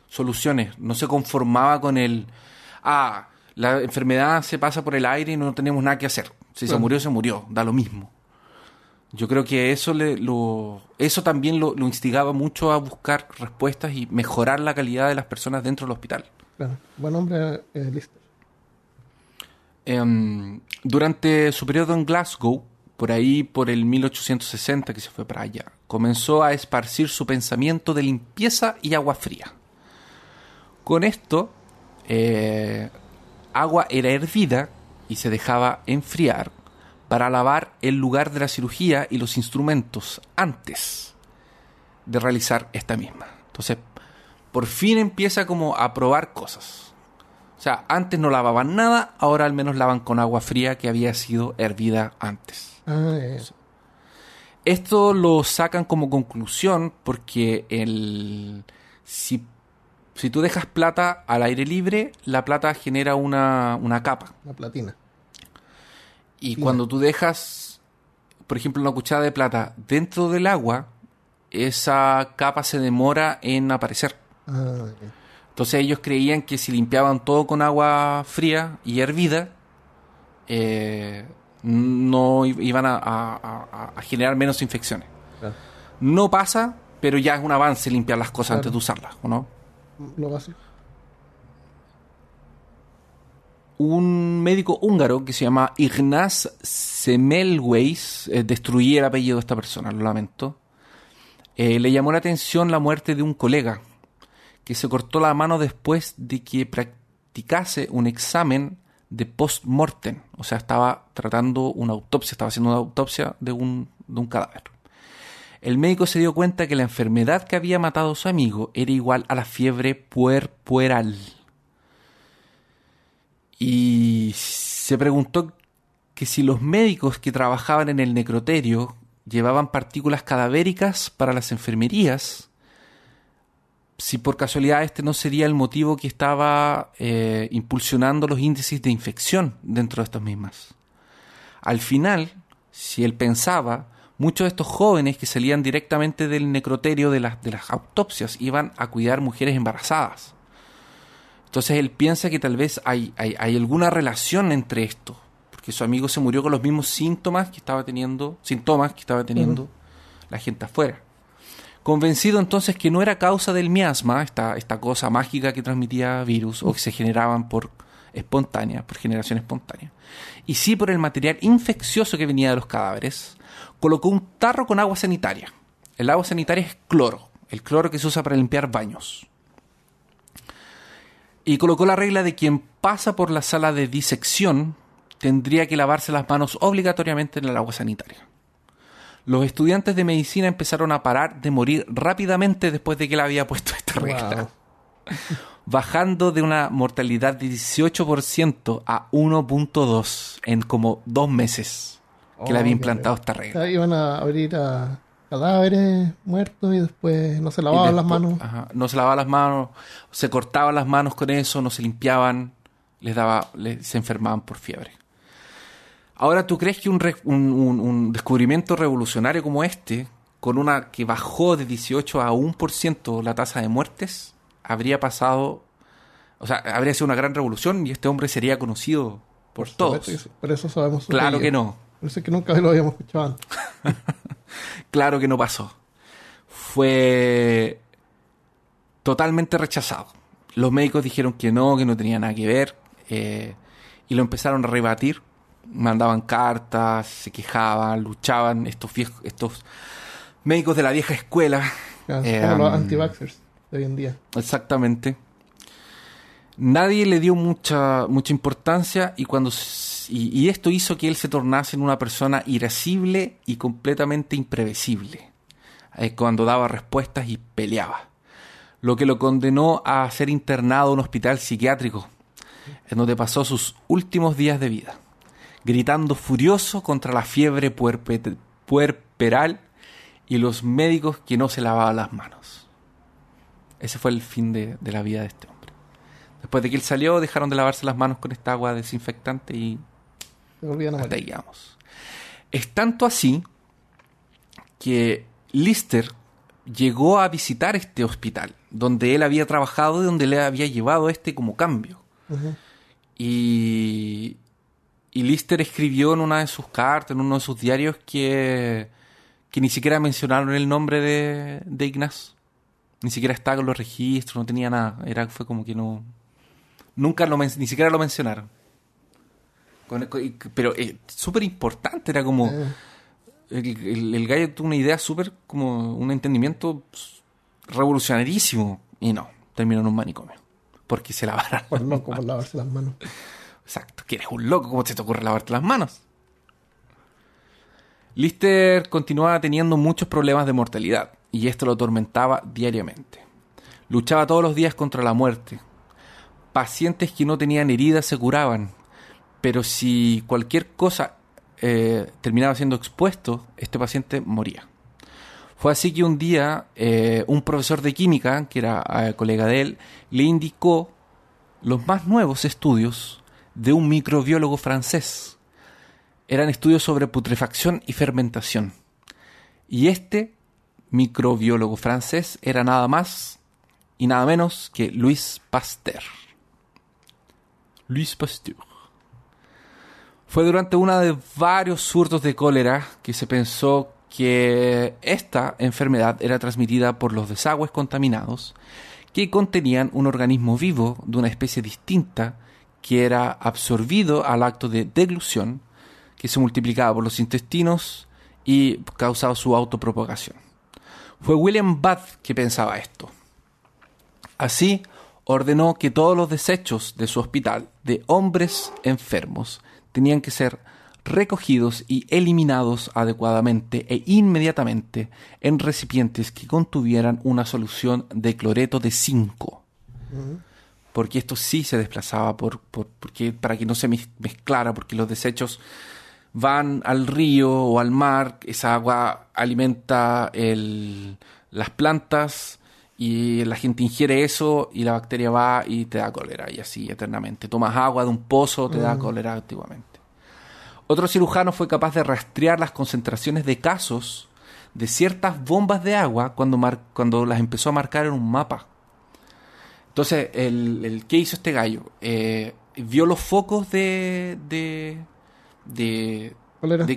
soluciones. No se conformaba con el, ah, la enfermedad se pasa por el aire y no tenemos nada que hacer. Si se murió, se murió, da lo mismo. Yo creo que eso le, lo, eso también lo, lo instigaba mucho a buscar respuestas y mejorar la calidad de las personas dentro del hospital. Claro. Buen hombre, eh, Lister. Em, durante su periodo en Glasgow, por ahí por el 1860 que se fue para allá, comenzó a esparcir su pensamiento de limpieza y agua fría. Con esto, eh, agua era hervida y se dejaba enfriar para lavar el lugar de la cirugía y los instrumentos antes de realizar esta misma. Entonces, por fin empieza como a probar cosas. O sea, antes no lavaban nada, ahora al menos lavan con agua fría que había sido hervida antes. Ah, eh, Esto lo sacan como conclusión porque el si, si tú dejas plata al aire libre, la plata genera una, una capa. la platina. Y cuando tú dejas, por ejemplo, una cuchara de plata dentro del agua, esa capa se demora en aparecer. Ah. Entonces ellos creían que si limpiaban todo con agua fría y hervida, eh, no iban a, a- a- a generar menos infecciones. No pasa, pero ya es un avance limpiar las cosas Claro. antes de usarlas, ¿o no? Lo básico. Un médico húngaro que se llama Ignaz Semmelweis, eh, destruí el apellido de esta persona, lo lamento, eh, le llamó la atención la muerte de un colega que se cortó la mano después de que practicase un examen de post-mortem, o sea, estaba tratando una autopsia, estaba haciendo una autopsia de un, de un cadáver. El médico se dio cuenta que la enfermedad que había matado a su amigo era igual a la fiebre puerperal. Y se preguntó que si los médicos que trabajaban en el necroterio llevaban partículas cadavéricas para las enfermerías, si por casualidad este no sería el motivo que estaba eh, impulsionando los índices de infección dentro de estas mismas. Al final, si él pensaba, muchos de estos jóvenes que salían directamente del necroterio de las, de las autopsias iban a cuidar mujeres embarazadas. Entonces él piensa que tal vez hay, hay, hay alguna relación entre esto, porque su amigo se murió con los mismos síntomas que estaba teniendo, síntomas que estaba teniendo la gente afuera. Convencido entonces que no era causa del miasma, esta, esta cosa mágica que transmitía virus o que se generaban por espontánea, por generación espontánea, y sí por el material infeccioso que venía de los cadáveres, colocó un tarro con agua sanitaria. El agua sanitaria es cloro, el cloro que se usa para limpiar baños. Y colocó la regla de quien pasa por la sala de disección tendría que lavarse las manos obligatoriamente en el agua sanitaria. Los estudiantes de medicina empezaron a parar de morir rápidamente después de que él había puesto esta regla, Wow. [LAUGHS] bajando de una mortalidad de 18% a 1.2 en como dos meses que le Oh, había implantado esta regla. Iban a abrir a cadáveres muertos y después no se lavaban las manos. ajá, no se lavaban las manos, se cortaban las manos con eso, no se limpiaban, les daba, les- se enfermaban por fiebre. Ahora, ¿tú crees que un, re- un- un- un descubrimiento revolucionario como este, con una que bajó de 18 a 1% la tasa de muertes, habría pasado, o sea, habría sido una gran revolución y este hombre sería conocido por todos? Por eso sabemos Claro que no. Por eso es que nunca lo habíamos escuchado antes. [LAUGHS] Claro que no pasó. Fue totalmente rechazado. Los médicos dijeron que no, que no tenía nada que ver, eh, y lo empezaron a rebatir. Mandaban cartas, se quejaban, luchaban estos viejos, estos médicos de la vieja escuela. Eh, como los anti-vaxxers de hoy en día. Exactamente. Nadie le dio mucha, mucha importancia y cuando s- y, esto hizo que él se tornase en una persona irascible y completamente imprevisible. eh, cuando daba respuestas y peleaba. Lo que lo condenó a ser internado en un hospital psiquiátrico, en donde pasó sus últimos días de vida, gritando furioso contra la fiebre puerpe- puerperal y los médicos que no se lavaban las manos. Ese fue el fin de, de la vida de este hombre. Después de que él salió, dejaron de lavarse las manos con esta agua desinfectante y hasta ahí. Es tanto así que Lister llegó a visitar este hospital, donde él había trabajado y donde le había llevado este como cambio. Y, y Lister escribió en una de sus cartas, en uno de sus diarios, que, que ni siquiera mencionaron el nombre de, de Ignaz. Ni siquiera estaba con los registros, no tenía nada. Era, fue como que no. Nunca lo ni siquiera lo mencionaron. Pero eh, súper importante, era como. Eh. El, el, gallo tuvo una idea súper, como un entendimiento revolucionarísimo. Y no, terminó en un manicomio. Porque se lavaron. Por loco, por lavarse las manos. Exacto, que eres un loco, ¿cómo te ocurre lavarte las manos? Lister continuaba teniendo muchos problemas de mortalidad y esto lo atormentaba diariamente. Luchaba todos los días contra la muerte. Pacientes que no tenían heridas se curaban, pero si cualquier cosa eh, terminaba siendo expuesto, este paciente moría. Fue así que un día eh, un profesor de química, que era eh, colega de él, le indicó los más nuevos estudios de un microbiólogo francés eran estudios sobre putrefacción y fermentación. Y este microbiólogo francés era nada más y nada menos que Louis Pasteur. Louis Pasteur. Fue durante uno de varios surtos de cólera que se pensó que esta enfermedad era transmitida por los desagües contaminados que contenían un organismo vivo de una especie distinta que era absorbido al acto de deglución que se multiplicaba por los intestinos y causaba su autopropagación. Fue William Bath que pensaba esto. Así, ordenó que todos los desechos de su hospital de hombres enfermos tenían que ser recogidos y eliminados adecuadamente e inmediatamente en recipientes que contuvieran una solución de cloreto de zinc. Porque esto sí se desplazaba por, porque, para que no se mezclara, porque los desechos van al río o al mar, esa agua alimenta las plantas y la gente ingiere eso y la bacteria va y te da cólera y así eternamente. Tomas agua de un pozo, te da mm. cólera antiguamente. Otro cirujano fue capaz de rastrear las concentraciones de casos de ciertas bombas de agua cuando, cuando las empezó a marcar en un mapa. Entonces, el, el ¿qué hizo este gallo? Eh, vio los focos de, de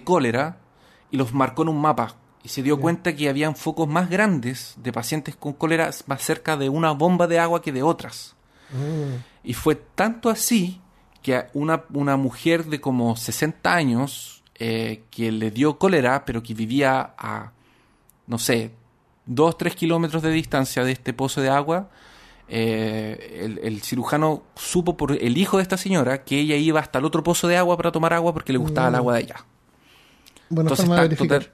cólera. y los marcó en un mapa. Y se dio cuenta que habían focos más grandes de pacientes con cólera más cerca de una bomba de agua que de otras. Mm. Y fue tanto así que una, una mujer de como 60 años eh, que le dio cólera, pero que vivía a, no sé, 2, 3 kilómetros de distancia de este pozo de agua, eh, el, cirujano supo por el hijo de esta señora que ella iba hasta el otro pozo de agua para tomar agua porque le gustaba el mm. agua de allá. Bueno, Entonces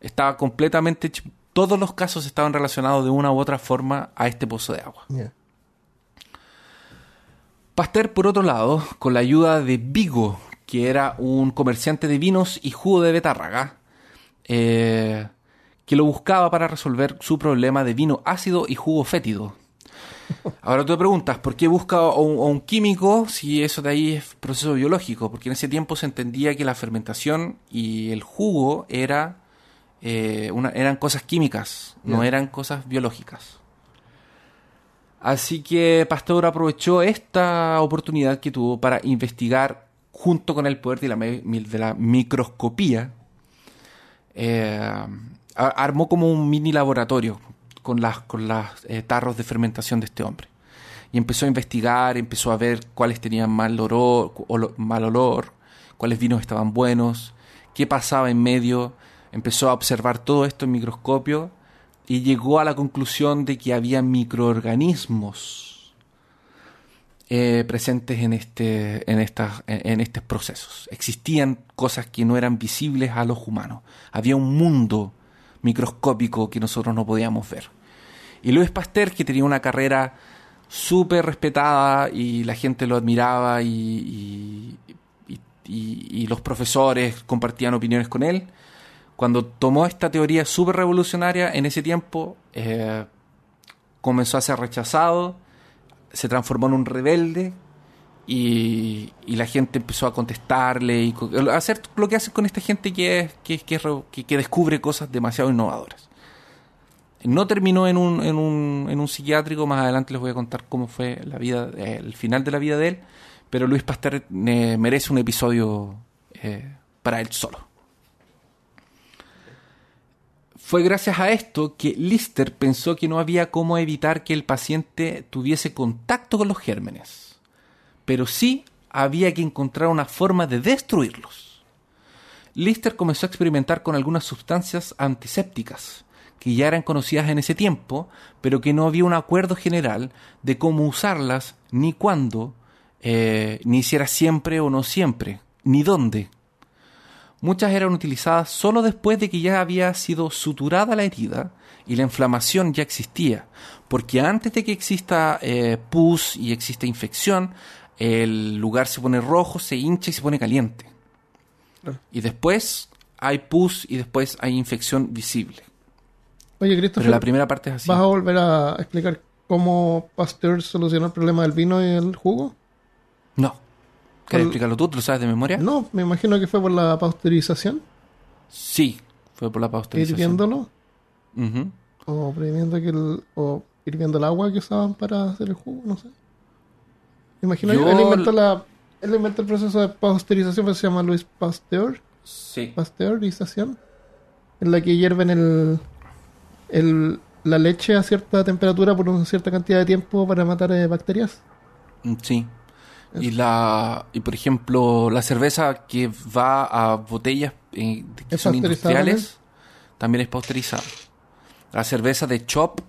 estaba completamente... Todos los casos estaban relacionados de una u otra forma a este pozo de agua. Pasteur, por otro lado, con la ayuda de Vigo, que era un comerciante de vinos y jugo de betárraga, eh, que lo buscaba para resolver su problema de vino ácido y jugo fétido. [LAUGHS] Ahora tú te preguntas, ¿por qué busca a un, químico si eso de ahí es proceso biológico? Porque en ese tiempo se entendía que la fermentación y el jugo era, eh, eran cosas químicas, no eran cosas biológicas. Así que Pasteur aprovechó esta oportunidad que tuvo para investigar junto con el poder de la, microscopía. Eh, armó como un mini laboratorio con las con las eh, tarros de fermentación de este hombre. Y empezó a investigar, empezó a ver cuáles tenían mal olor, mal olor, cuáles vinos estaban buenos, qué pasaba en medio, empezó a observar todo esto en microscopio y llegó a la conclusión de que había microorganismos eh, presentes en, este, en, en estos procesos. Existían cosas que no eran visibles a los humanos. Había un mundo microscópico que nosotros no podíamos ver. Y Luis Pasteur, que tenía una carrera súper respetada y la gente lo admiraba y, y, los profesores compartían opiniones con él, cuando tomó esta teoría súper revolucionaria en ese tiempo, eh, comenzó a ser rechazado, se transformó en un rebelde y, la gente empezó a contestarle y hacer lo que hace con esta gente que, que, que, descubre cosas demasiado innovadoras. No terminó en un, en un, en un psiquiátrico, más adelante les voy a contar cómo fue la vida, eh, el final de la vida de él, pero Luis Pasteur eh, merece un episodio para él solo. Fue gracias a esto que Lister pensó que no había cómo evitar que el paciente tuviese contacto con los gérmenes, pero sí había que encontrar una forma de destruirlos. Lister comenzó a experimentar con algunas sustancias antisépticas, que ya eran conocidas en ese tiempo, pero que no había un acuerdo general de cómo usarlas, ni cuándo, eh, ni si era siempre o no siempre, ni dónde. Muchas eran utilizadas solo después de que ya había sido suturada la herida y la inflamación ya existía, porque antes de que exista eh, pus y exista infección, el lugar se pone rojo, se hincha y se pone caliente. Y después hay pus y después hay infección visible. Oye, Christopher, Pero la primera parte es así. ¿vas a volver a explicar cómo Pasteur solucionó el problema del vino y el jugo? No. ¿Quieres explicarlo tú? ¿Te lo sabes de memoria? No, me imagino que fue por la pasteurización, Sí, fue por la pasteurización. hirviéndolo, Ujú. o hirviendo, que el, o hirviendo el agua que usaban para hacer el jugo, no sé. Me imagino Yo- que él inventó, la, él inventó el proceso de pasteurización que se llama Louis Pasteur, Sí. pasteurización, en la que hierven el, el, la leche a cierta temperatura por una cierta cantidad de tiempo para matar eh, bacterias. Mm, Sí. Y la y por ejemplo, la cerveza que va a botellas eh, que ¿Es son industriales también es pasteurizada. La cerveza de Chop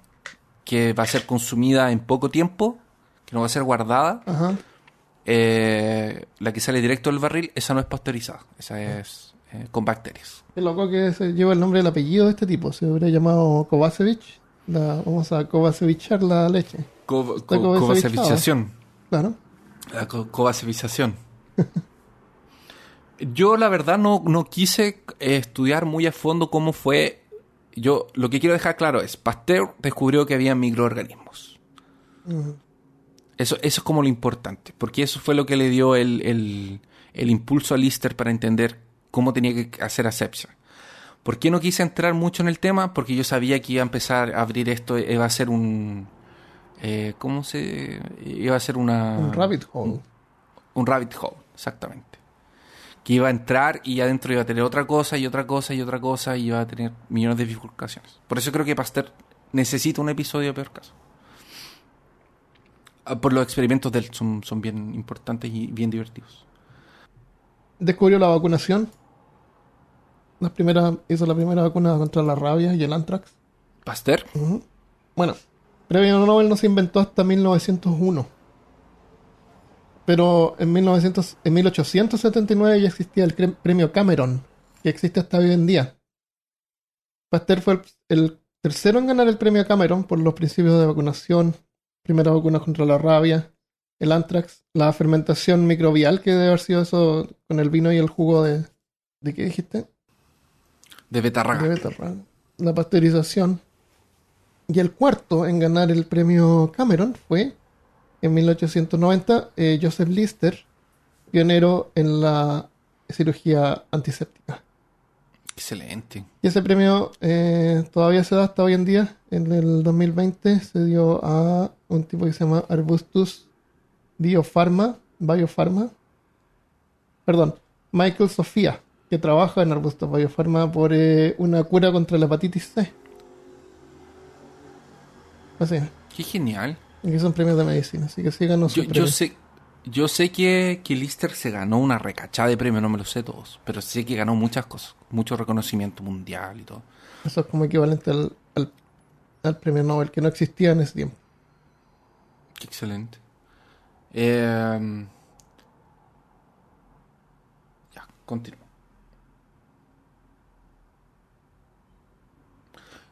que va a ser consumida en poco tiempo, que no va a ser guardada, Ajá. eh, la que sale directo del barril, esa no es pasteurizada, esa es eh, con bacterias. Qué loco que se lleva el nombre del apellido de este tipo. Se hubiera llamado Kovacevic. La, vamos a Kovacevichar la leche. Co- co- Kovacevización. Claro. La co- covacevización. [LAUGHS] Yo la verdad no, no quise eh, estudiar muy a fondo cómo fue. Yo lo que quiero dejar claro es, Pasteur descubrió que había microorganismos. Eso, eso es como lo importante, porque eso fue lo que le dio el, el- el impulso a Lister para entender cómo tenía que hacer asepsia. ¿Por qué no quise entrar mucho en el tema? Porque yo sabía que iba a empezar a abrir esto, iba a ser un... eh, ¿Cómo se...? Iba a ser una... Un rabbit hole. Un rabbit hole, exactamente. Que iba a entrar y adentro iba a tener otra cosa y otra cosa y otra cosa y iba a tener millones de bifurcaciones. Por eso creo que Pasteur necesita un episodio de peor caso. Ah, Por los experimentos de él son, son bien importantes y bien divertidos. Descubrió la vacunación. Las primeras, hizo la primera vacuna contra la rabia y el anthrax. Pasteur. Bueno, premio Nobel no se inventó hasta 1901. Pero en, 1900, en 1879 ya existía el premio Cameron, que existe hasta hoy en día. Pasteur fue el, el tercero en ganar el premio Cameron por los principios de vacunación, primera vacuna contra la rabia, el anthrax, la fermentación microbial, que debe haber sido eso con el vino y el jugo de... ¿De qué dijiste? de Betarraga. de betarraga, la pasteurización. Y el cuarto en ganar el premio Cameron fue en 1890 eh, Joseph Lister, pionero en la cirugía antiséptica. Excelente. Y ese premio eh, todavía se da hasta hoy en día. En el 2020 se dio a un tipo que se llama Arbustus Biopharma, Biopharma, perdón, Michael Sofía, que trabaja en Arbustus Biopharma por eh, una cura contra la hepatitis C. Así, Qué genial. aquí son premios de medicina, así que sí ganó su Yo, yo sé, yo sé que, que Lister se ganó una recachada de premios, no me lo sé todos, pero sé que ganó muchas cosas, mucho reconocimiento mundial y todo. Eso es como equivalente al, al, al premio Nobel, que no existía en ese tiempo. Qué excelente. Eh, ya, continúo.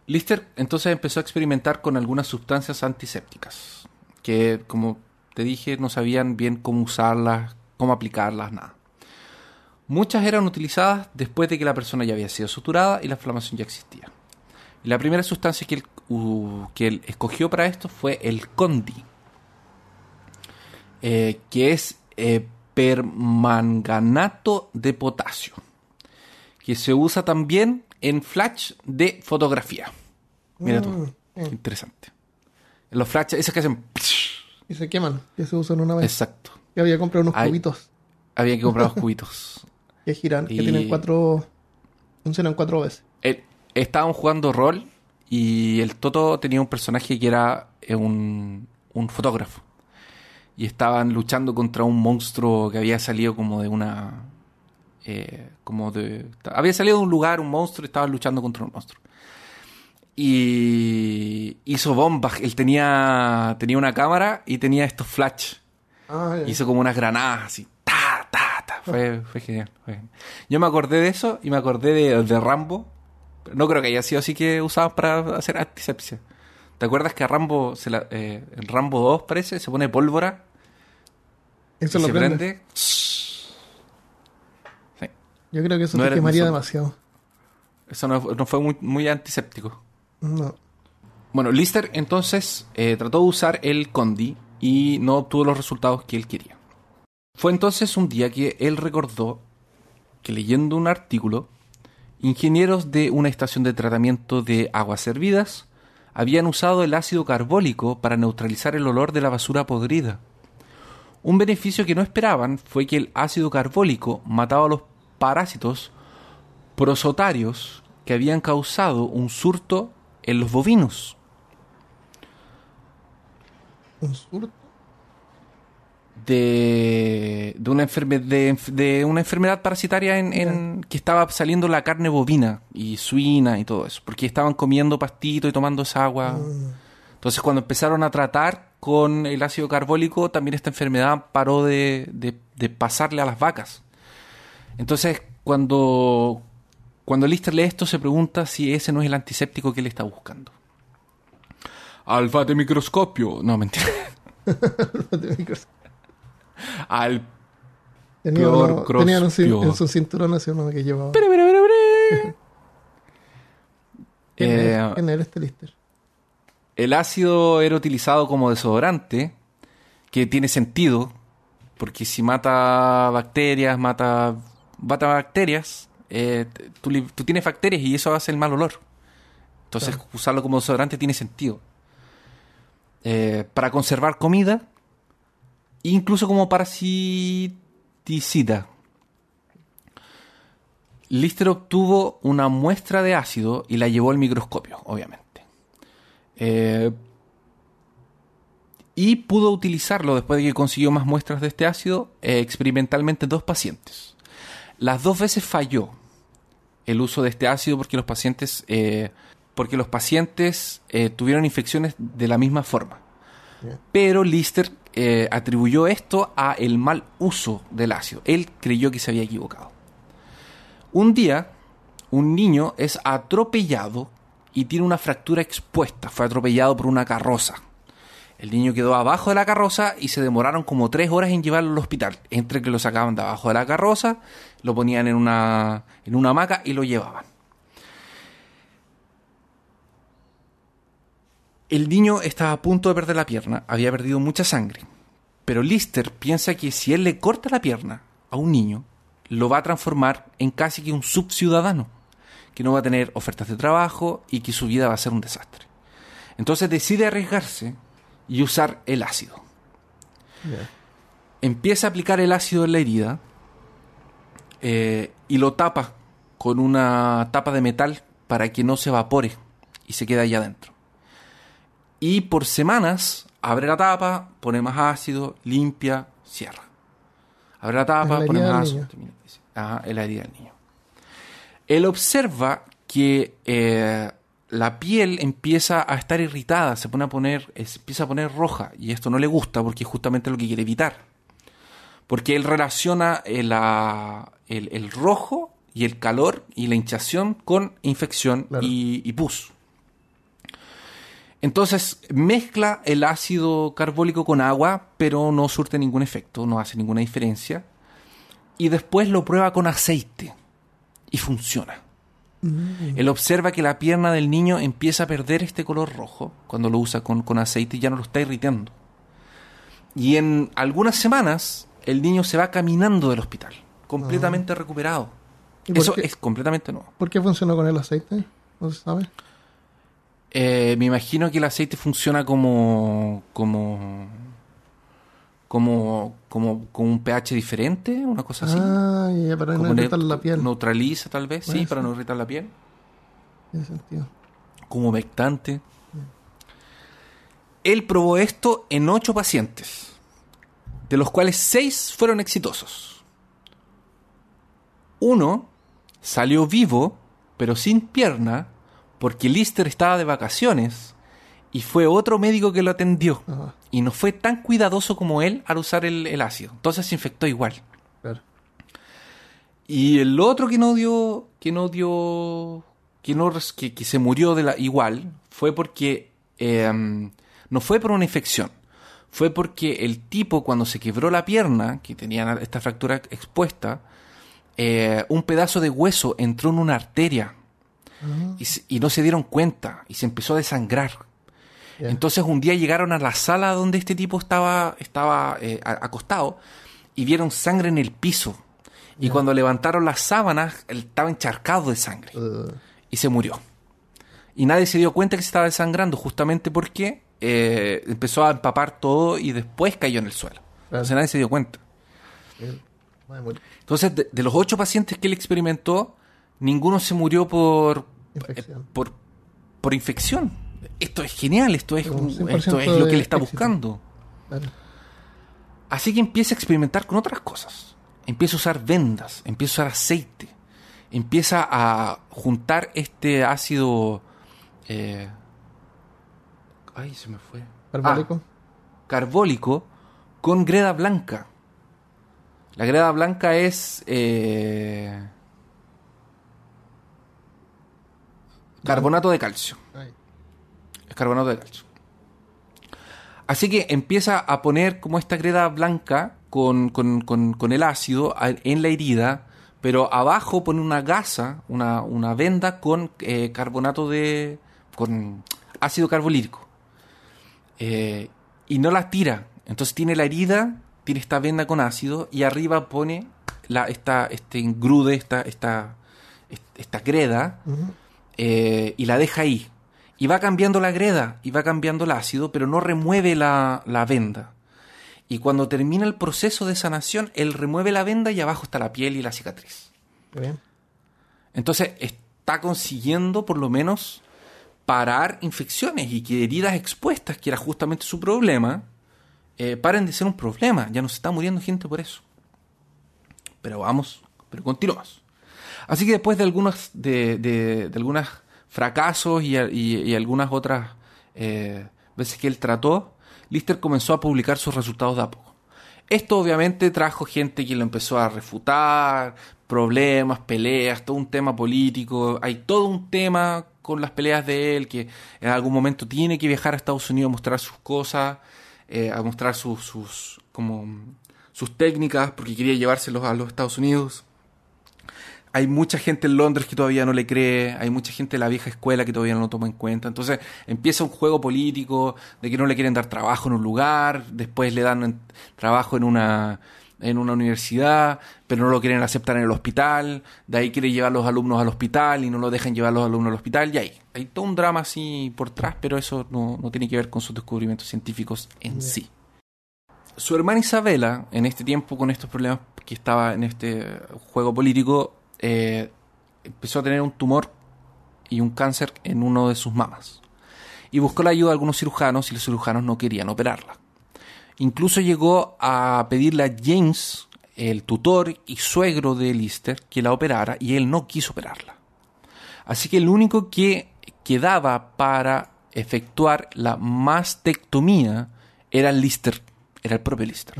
Lister entonces empezó a experimentar con algunas sustancias antisépticas, que como te dije no sabían bien cómo usarlas, cómo aplicarlas, nada. Muchas eran utilizadas después de que la persona ya había sido suturada y la inflamación ya existía. Y la primera sustancia que él, escogió para esto fue el Condi, eh, que es eh, permanganato de potasio, que se usa también en flash de fotografía. Mira tú. Mm, mm. Interesante. Los flashes, esos que hacen... Y se queman, que se usan una vez. Exacto. Yo había comprado unos Ay. cubitos Había que comprar los [LAUGHS] cubitos. que giran, que Y- tienen cuatro. Funcionan cuatro veces. El- estaban jugando rol y el Toto tenía un personaje que era eh, un, un fotógrafo. Y estaban luchando contra un monstruo que había salido como de una... eh, como de... Había salido de un lugar un monstruo y estaban luchando contra un monstruo. Y hizo bombas. Él tenía, tenía una cámara y tenía estos flash. Ah. Hizo como unas granadas así. Ta, ta, ta. Fue, fue genial, fue genial. Yo me acordé de eso y me acordé de, de Rambo. No creo que haya sido así que usaban para hacer antisepsia. ¿Te acuerdas que a Rambo, se la- eh, en Rambo 2 parece, se pone pólvora Eso y lo se prende. prende? Yo creo que eso No te quemaría demasiado. Eso no, no fue muy, muy antiséptico. No. Bueno, Lister entonces eh, trató de usar el Condi y no obtuvo los resultados que él quería. Fue entonces un día que él recordó que leyendo un artículo, ingenieros de una estación de tratamiento de aguas servidas habían usado el ácido carbólico para neutralizar el olor de la basura podrida. Un beneficio que no esperaban fue que el ácido carbólico mataba a los parásitos prosotarios que habían causado un surto en los bovinos. Un surto. de, de, una, enferme- de, una enfermedad parasitaria en, en- que estaba saliendo la carne bovina y suina y todo eso, porque estaban comiendo pastito y tomando esa agua. Entonces cuando empezaron a tratar con el ácido carbólico, también esta enfermedad paró de- de pasarle a las vacas. Entonces cuando, cuando Lister lee esto se pregunta si ese no es el antiséptico que él está buscando. Alfa de microscopio. No, mentira. [LAUGHS] Al Tenía Peor uno- tenían un cin- crospio. en su cinturón así uno que llevaba. [LAUGHS] ¿Quién, Eh, es? ¿Quién era este Lister? El ácido era utilizado como desodorante, que tiene sentido, porque si mata bacterias, mata, mata bacterias, eh, tú, tienes bacterias y eso hace el mal olor. Entonces Claro. usarlo como desodorante tiene sentido. Eh, para conservar comida, incluso como parasiticida. Lister obtuvo una muestra de ácido y la llevó al microscopio, obviamente. Eh, y pudo utilizarlo después de que consiguió más muestras de este ácido eh, experimentalmente en dos pacientes. Las dos veces falló el uso de este ácido porque los pacientes, eh, porque los pacientes eh, tuvieron infecciones de la misma forma. Pero Lister eh, atribuyó esto a el mal uso del ácido. Él creyó que se había equivocado. Un día, un niño es atropellado y tiene una fractura expuesta. Fue atropellado por una carroza. El niño quedó abajo de la carroza y se demoraron como tres horas en llevarlo al hospital. Entre que lo sacaban de abajo de la carroza, lo ponían en una, en una hamaca y lo llevaban. El niño estaba a punto de perder la pierna, había perdido mucha sangre. Pero Lister piensa que si él le corta la pierna a un niño, lo va a transformar en casi que un subciudadano, que no va a tener ofertas de trabajo y que su vida va a ser un desastre. Entonces decide arriesgarse y usar el ácido. Empieza a aplicar el ácido en la herida eh, y lo tapa con una tapa de metal para que no se evapore y se quede allá adentro. Y por semanas abre la tapa, pone más ácido, limpia, cierra. Abre la tapa, la pone más ácido. Ajá, en la herida del niño. Él observa que eh, la piel empieza a estar irritada, se pone a poner, empieza a poner roja, y esto no le gusta porque es justamente lo que quiere evitar. Porque él relaciona eh, el, el rojo y el calor y la hinchación con infección Claro. y, y pus. Entonces mezcla el ácido carbólico con agua, pero no surte ningún efecto, no hace ninguna diferencia. Y después lo prueba con aceite y funciona. Él observa que la pierna del niño empieza a perder este color rojo cuando lo usa con, con aceite y ya no lo está irritando. Y en algunas semanas el niño se va caminando del hospital, completamente recuperado. ¿Y por Eso qué? es completamente nuevo. ¿Por qué funcionó con el aceite? ¿No se sabe? Eh, me imagino que el aceite funciona como. como. Como. como, como un pH diferente, una cosa así. Ah, ya, para no Como irritar la piel. Neutraliza tal vez, sí, para no irritar la piel. Tiene sentido. Como humectante. Él probó esto en ocho pacientes, de los cuales seis fueron exitosos. Uno salió vivo, pero sin pierna, porque Lister estaba de vacaciones y fue otro médico que lo atendió. Ajá, Y no fue tan cuidadoso como él al usar el, el ácido. Entonces se infectó igual. claro. Y el otro que no dio, que no dio, que no, que, que se murió de la igual, fue porque eh, no fue por una infección, fue porque el tipo cuando se quebró la pierna, que tenía esta fractura expuesta, eh, un pedazo de hueso entró en una arteria y no se dieron cuenta y se empezó a desangrar. Entonces un día llegaron a la sala donde este tipo estaba, estaba eh, acostado y vieron sangre en el piso. Y cuando levantaron las sábanas, él estaba encharcado de sangre Uh, y se murió. Y nadie se dio cuenta que se estaba desangrando justamente porque eh, empezó a empapar todo y después cayó en el suelo. Entonces nadie se dio cuenta. Entonces, de, de los ocho pacientes que él experimentó, ninguno se murió por Infección. eh, por, por infección. Esto es genial, esto es, Un 100% esto es lo que él está éxito. buscando. Claro. Así que empieza a experimentar con otras cosas. Empieza a usar vendas, empieza a usar aceite, empieza a juntar este ácido... eh, ay, se me fue. Carbólico. Ah, carbólico con greda blanca. La greda blanca es... eh, carbonato de calcio. Ay, carbonato de calcio. Así que empieza a poner como esta greda blanca con, con- con- con el ácido en la herida, pero abajo pone una gasa, una, una venda con eh, carbonato de. con ácido carbolírico. Eh, y no la tira. Entonces tiene la herida, tiene esta venda con ácido y arriba pone la, esta, este engrude, esta, esta, esta greda ujú. eh, y la deja ahí. Y va cambiando la greda y va cambiando el ácido, pero no remueve la, la venda. Y cuando termina el proceso de sanación, él remueve la venda y abajo está la piel y la cicatriz. Muy bien. Entonces está consiguiendo por lo menos parar infecciones y que heridas expuestas, que era justamente su problema, eh, paren de ser un problema. Ya no se está muriendo gente por eso. Pero vamos, pero continuamos. Así que después de algunos de, de- de algunos fracasos y, algunas otras eh, veces que él trató, Lister comenzó a publicar sus resultados de a poco. Esto obviamente trajo gente que lo empezó a refutar, problemas, peleas, todo un tema político. Hay todo un tema con las peleas de él que en algún momento tiene que viajar a Estados Unidos a mostrar sus cosas, eh, a mostrar sus, sus, como, sus técnicas, porque quería llevárselos a los Estados Unidos. Hay mucha gente en Londres que todavía no le cree, hay mucha gente de la vieja escuela que todavía no lo toma en cuenta. Entonces empieza un juego político de que no le quieren dar trabajo en un lugar, después le dan en- trabajo en una, en una universidad, pero no lo quieren aceptar en el hospital, de ahí quiere llevar los alumnos al hospital y no lo dejan llevar los alumnos al hospital, y ahí hay todo un drama así por atrás, pero eso no, no tiene que ver con sus descubrimientos científicos en sí. Su hermana Isabela, en este tiempo con estos problemas que estaba en este juego político, eh, empezó a tener un tumor y un cáncer en uno de sus mamas. Y buscó la ayuda de algunos cirujanos y los cirujanos no querían operarla. Incluso llegó a pedirle a James, el tutor y suegro de Lister, que la operara y él no quiso operarla. Así que el único que quedaba para efectuar la mastectomía era Lister, era el propio Lister.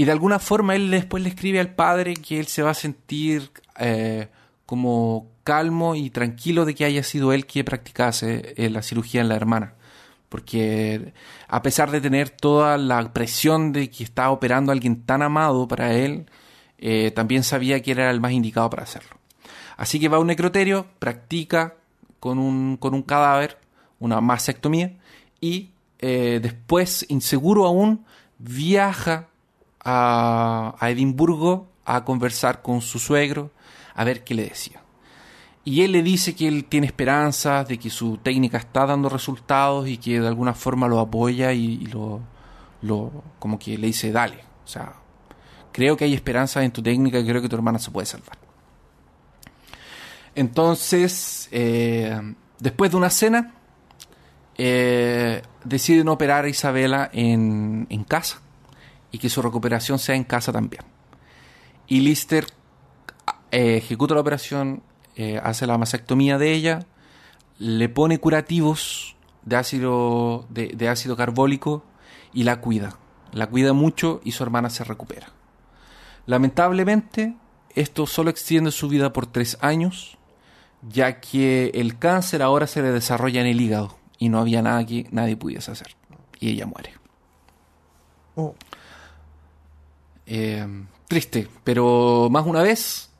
Y de alguna forma él después le escribe al padre que él se va a sentir eh, como calmo y tranquilo de que haya sido él quien practicase eh, la cirugía en la hermana. Porque a pesar de tener toda la presión de que estaba operando a alguien tan amado para él, eh, también sabía que era el más indicado para hacerlo. Así que va a un necroterio, practica con un, con un cadáver una mastectomía y después, inseguro aún, viaja a, Edimburgo a conversar con su suegro a ver qué le decía. Y él le dice que él tiene esperanzas, de que su técnica está dando resultados y que de alguna forma lo apoya y, lo, como que le dice, dale. O sea, creo que hay esperanzas en tu técnica y creo que tu hermana se puede salvar. Entonces, eh, después de una cena, eh, deciden operar a Isabela en casa y que su recuperación sea en casa también. Y Lister eh, ejecuta la operación, eh, hace la mastectomía de ella, le pone curativos de ácido, de, ácido carbólico y la cuida. La cuida mucho y su hermana se recupera. Lamentablemente, esto solo extiende su vida por tres años, ya que el cáncer ahora se le desarrolla en el hígado y no había nada que nadie pudiese hacer. Y ella muere. Oh. Eh, triste, pero más una vez,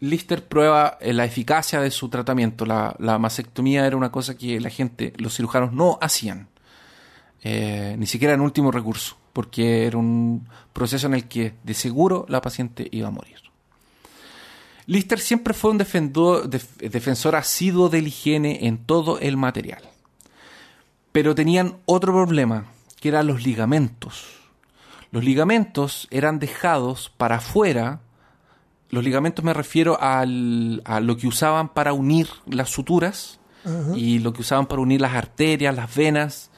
Lister prueba eh, la eficacia de su tratamiento. La, mastectomía era una cosa que la gente, los cirujanos no hacían. Eh, ni siquiera en último recurso, porque era un proceso en el que de seguro la paciente iba a morir. Lister siempre fue un defensor asiduo de la higiene en todo el material. Pero tenían otro problema, que eran los ligamentos los ligamentos eran dejados para afuera. Los ligamentos me refiero al, a lo que usaban para unir las suturas y lo que usaban para unir las arterias, las venas.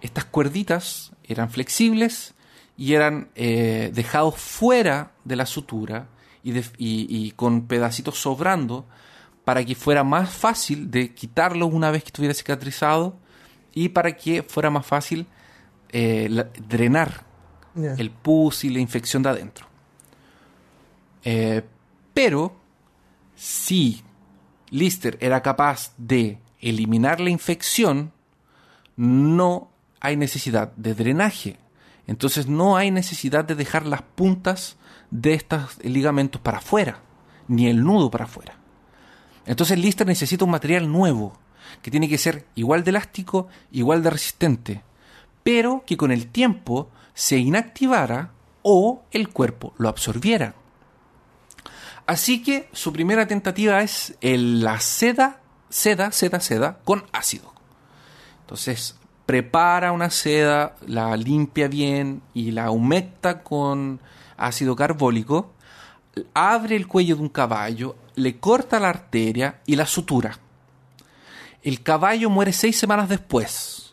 Estas cuerditas eran flexibles y eran eh, dejados fuera de la sutura y, y, con pedacitos sobrando para que fuera más fácil de quitarlo una vez que estuviera cicatrizado y para que fuera más fácil eh, drenar el pus y la infección de adentro. Eh, pero si Lister era capaz de eliminar la infección, no hay necesidad de drenaje. Entonces no hay necesidad de dejar las puntas de estos ligamentos para afuera, ni el nudo para afuera. Entonces Lister necesita un material nuevo, que tiene que ser igual de elástico, igual de resistente, pero que con el tiempo se inactivara o el cuerpo lo absorbiera. Así que su primera tentativa es la seda, seda, seda, seda con ácido. Entonces prepara una seda, la limpia bien y la humecta con ácido carbólico, abre el cuello de un caballo, le corta la arteria y la sutura. El caballo muere seis semanas después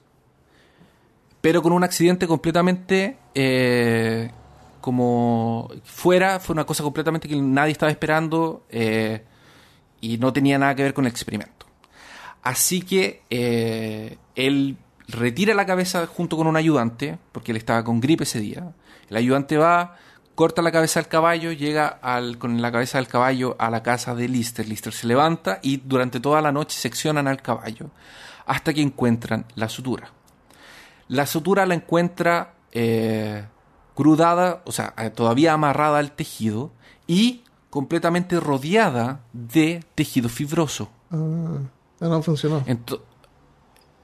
pero con un accidente completamente eh, como fuera, fue una cosa completamente que nadie estaba esperando eh, y no tenía nada que ver con el experimento. Así que eh, él retira la cabeza junto con un ayudante, porque él estaba con gripe ese día. El ayudante va, corta la cabeza del caballo, llega al, con la cabeza del caballo a la casa de Lister. Lister se levanta y durante toda la noche seccionan al caballo hasta que encuentran la sutura. La sutura la encuentra eh, crudada, o sea, eh, todavía amarrada al tejido y completamente rodeada de tejido fibroso. Ah, no funcionó.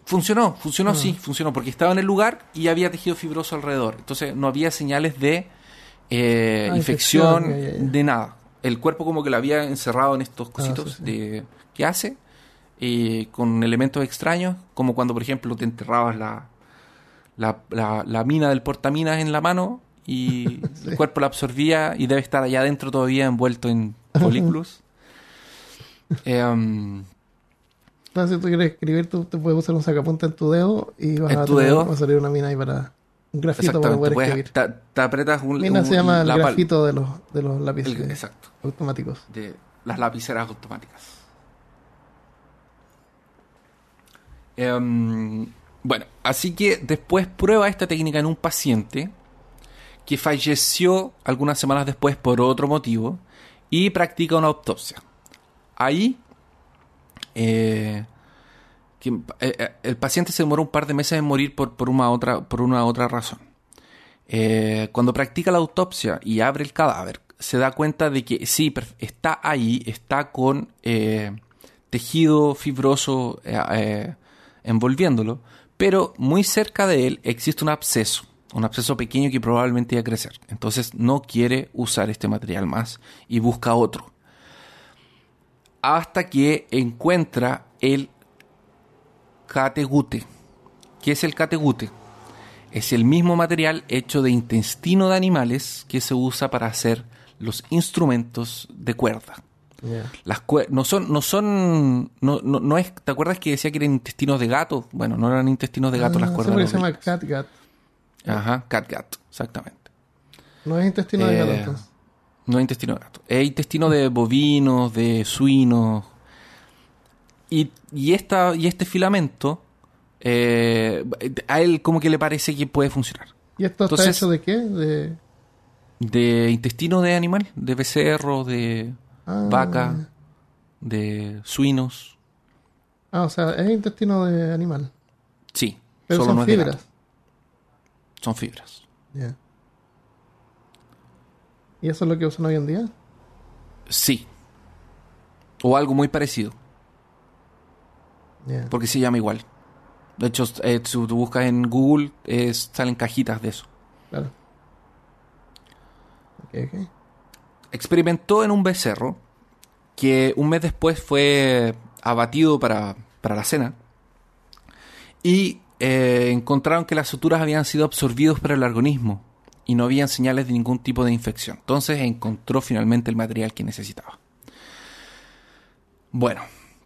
funcionó, funcionó, sí, ah. funcionó, porque estaba en el lugar y había tejido fibroso alrededor. Entonces no había señales de eh, ah, infección, de nada. El cuerpo como que lo había encerrado en estos cositos de que hace, con elementos extraños, como cuando, por ejemplo, te enterrabas la, la, mina del portaminas en la mano y [LAUGHS] el cuerpo la absorbía y debe estar allá adentro todavía envuelto en [LAUGHS] folículos. eh, um, si tú quieres escribir, tú te puedes usar un sacapunta en tu dedo y vas a, a salir una mina ahí para un grafito para poder escribir. Te, apretas un. Mina se llama el grafito de los, de los lápices exacto. automáticos. De las lapiceras automáticas. Eh, bueno, así que después prueba esta técnica en un paciente que falleció algunas semanas después por otro motivo y practica una autopsia. Ahí eh, eh, eh, el paciente se demoró un par de meses en morir por, una, otra, por una otra razón. cuando practica la autopsia y abre el cadáver, se da cuenta de que sí, está ahí, está con tejido fibroso envolviéndolo, pero muy cerca de él existe un absceso, un absceso pequeño que probablemente iba a crecer. Entonces no quiere usar este material más y busca otro. hasta que encuentra el categute. ¿Qué es el categute? Es el mismo material hecho de intestino de animales que se usa para hacer los instrumentos de cuerda. Ya. Las no son, no son, no, no, no es, ¿te acuerdas que decía que eran intestinos de gato? Bueno, no eran intestinos de gato Ah, las sí, cuerdas. de se llama catgut. Ajá, catgut, exactamente. No es intestino de gato Eh, entonces. No es intestino de gato. Es intestino de bovinos, de suinos. Y, y, esta, y este filamento, eh, a él como que le parece que puede funcionar. ¿Y esto está hecho de qué? De... De intestino de animal, de becerro, de Ah. vaca, de suinos. Ah, o sea, es intestino de animal. Sí, Pero solo son no es de fibras. gato. Son fibras. ¿Y eso es lo que usan hoy en día? Sí. O algo muy parecido, porque se llama igual. De hecho, eh, si tú buscas en Google, eh, salen cajitas de eso. Claro. Ok, ok. Experimentó en un becerro que un mes después fue abatido para, para la cena y eh, encontraron que las suturas habían sido absorbidos por el organismo y no habían señales de ningún tipo de infección. Entonces encontró finalmente el material que necesitaba. Bueno,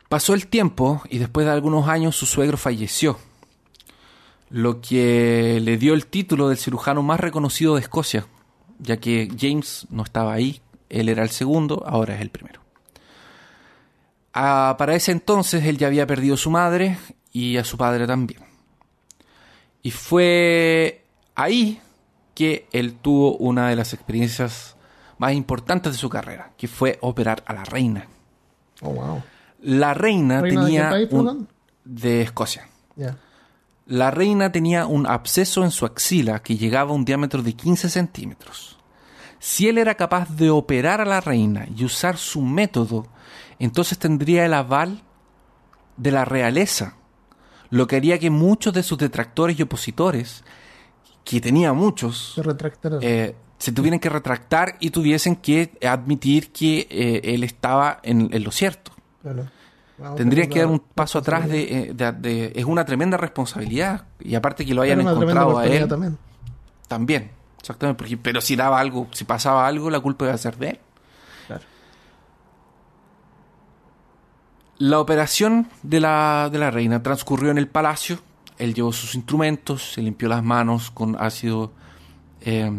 pasó el tiempo y después de algunos años su suegro falleció, lo que le dio el título del cirujano más reconocido de Escocia, ya que James no estaba ahí, él era el segundo, ahora es el primero. Ah, para ese entonces él ya había perdido a su madre y a su padre también. Y fue ahí que él tuvo una de las experiencias más importantes de su carrera, que fue operar a la reina. Oh, wow. La reina, ¿Reina de qué tenía país, un- de Escocia. La reina tenía un absceso en su axila que llegaba a un diámetro de 15 centímetros. Si él era capaz de operar a la reina y usar su método, entonces tendría el aval de la realeza, lo que haría que muchos de sus detractores y opositores, que tenía muchos, Se eh, se tuvieran que retractar y tuviesen que admitir que eh, él estaba en, en lo cierto. Claro. Tendría que dar un paso atrás de, eh, de- de- Es una tremenda responsabilidad. Y aparte que lo hayan encontrado a él, también. también. Exactamente. Porque, pero si daba algo, si pasaba algo, la culpa iba a ser de él. Claro. La operación de la, de la reina transcurrió en el palacio. Él llevó sus instrumentos, se limpió las manos con ácido eh,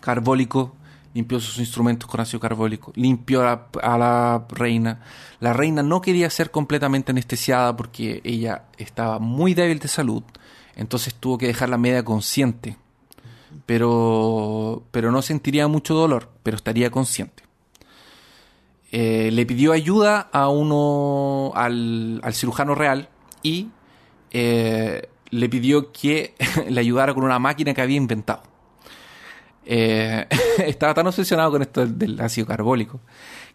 carbólico, limpió sus instrumentos con ácido carbólico, limpió a a la reina. La reina no quería ser completamente anestesiada porque ella estaba muy débil de salud, entonces tuvo que dejarla media consciente. Pero, pero no sentiría mucho dolor, pero estaría consciente. Eh, le pidió ayuda a uno, al, al cirujano real y eh, le pidió que [LAUGHS] le ayudara con una máquina que había inventado. Eh, [LAUGHS] estaba tan obsesionado con esto del, ácido carbólico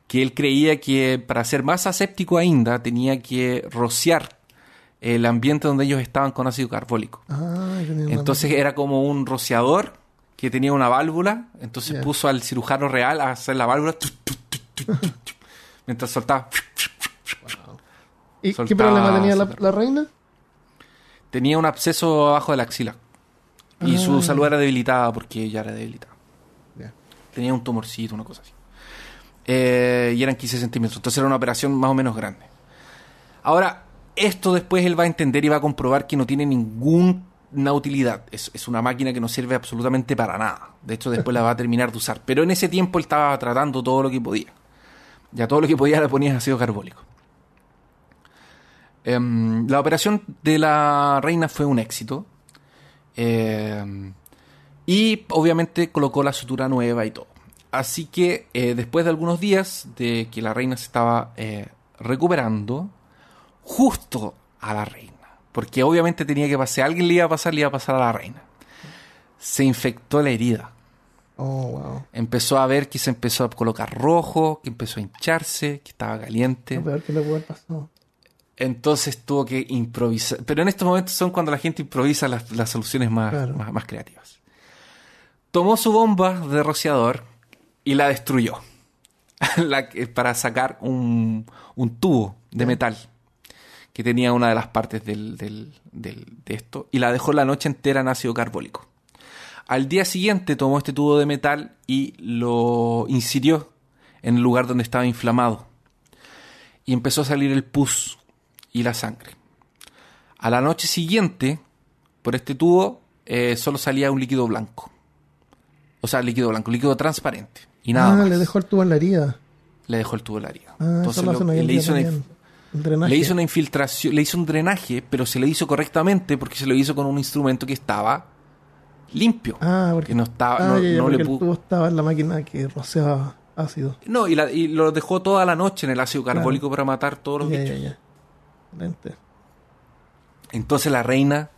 que él creía que para ser más aséptico ainda tenía que rociar el ambiente donde ellos estaban con ácido carbólico. Ah, Entonces era como un rociador que tenía una válvula. Entonces puso al cirujano real a hacer la válvula tu, tu, tu, mientras soltaba. ¿Y qué problema tenía la, reina? Tenía un absceso abajo de la axila. Y Ah. su salud era debilitada porque ella era debilitada. Tenía un tumorcito, una cosa así. Eh, y eran 15 centímetros. Entonces era una operación más o menos grande. Ahora, esto después él va a entender y va a comprobar que no tiene ninguna utilidad. Es, es una máquina que no sirve absolutamente para nada. De hecho, después la va a terminar de usar. Pero en ese tiempo él estaba tratando todo lo que podía. Ya todo lo que podía le ponía ácido carbólico. Em, la operación de la reina fue un éxito. Em, y obviamente colocó la sutura nueva y todo. Así que eh, después de algunos días de que la reina se estaba eh, recuperando, justo a la reina, porque obviamente tenía que pasar, alguien le iba a pasar, le iba a pasar a la reina, se infectó la herida. Oh, wow. Empezó a ver que se empezó a colocar rojo, que empezó a hincharse, que estaba caliente. Le. Entonces tuvo que improvisar. Pero en estos momentos son cuando la gente improvisa las, las soluciones más, Claro. más, más creativas. Tomó su bomba de rociador y la destruyó. [LAUGHS] la para sacar un, un tubo de metal que tenía una de las partes del, del- del- de esto y la dejó la noche entera en ácido carbólico. Al día siguiente tomó este tubo de metal y lo incidió en el lugar donde estaba inflamado y empezó a salir el pus y la sangre. A la noche siguiente, por este tubo, eh, solo salía un líquido blanco. O sea, líquido blanco, líquido transparente. Y nada ah, más. le dejó el tubo en la herida. Le dejó el tubo en la herida. Ah, Entonces lo le, hizo una. Le hizo una infiltración, le hizo un drenaje, pero se le hizo correctamente porque se lo hizo con un instrumento que estaba limpio. Ah, porque que no estaba, Ah, no, ya, ya, no porque le el pu- tubo estaba en la máquina que rociaba ácido. No, y, la- y lo dejó toda la noche en el ácido carbólico para matar todos los Ya, bichos. ya, ya. Excelente. Entonces la reina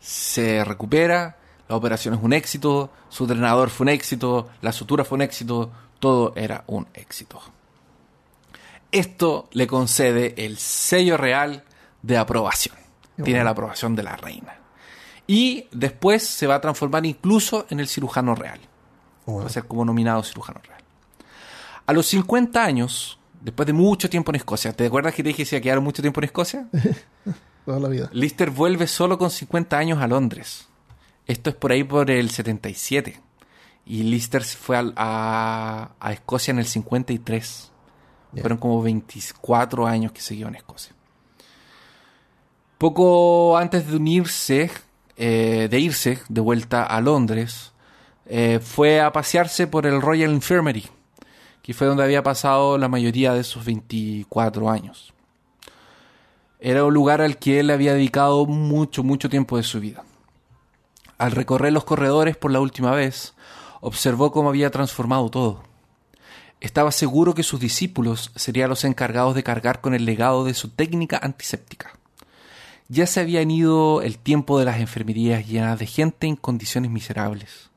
se recupera, la operación es un éxito, su drenador fue un éxito, la sutura fue un éxito, todo era un éxito. Esto le concede el sello real de aprobación. Tiene bueno. la aprobación de la reina. Y después se va a transformar incluso en el cirujano real. Va a ser como nominado cirujano real. A los 50 años, después de mucho tiempo en Escocia, ¿te acuerdas que te dije que se quedaron mucho tiempo en Escocia? [LAUGHS] Toda la vida. Lister vuelve solo con 50 años a Londres. Esto es por ahí por el 77. Y Lister fue a, a Escocia en el 53. Fueron como 24 años que siguió en Escocia. Poco antes de unirse, eh, de irse de vuelta a Londres, eh, fue a pasearse por el Royal Infirmary, que fue donde había pasado la mayoría de sus 24 años. Era un lugar al que él había dedicado mucho, mucho tiempo de su vida. Al recorrer los corredores por la última vez, observó cómo había transformado todo. Estaba seguro que sus discípulos serían los encargados de cargar con el legado de su técnica antiséptica. Ya se habían ido el tiempo de las enfermerías llenas de gente en condiciones miserables.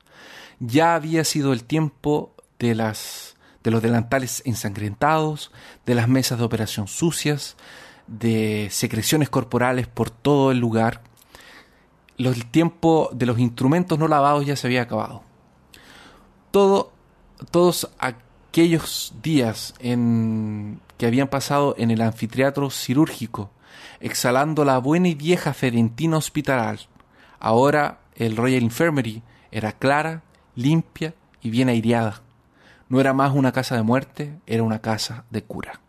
Ya había sido el tiempo de las de los delantales ensangrentados, de las mesas de operación sucias, de secreciones corporales por todo el lugar. El tiempo de los instrumentos no lavados ya se había acabado. Todo, todos aquellos días en, que habían pasado en el anfiteatro cirúrgico, exhalando la buena y vieja Ferentina hospitalar, ahora el Royal Infirmary era clara, limpia y bien aireada. No era más una casa de muerte, era una casa de cura.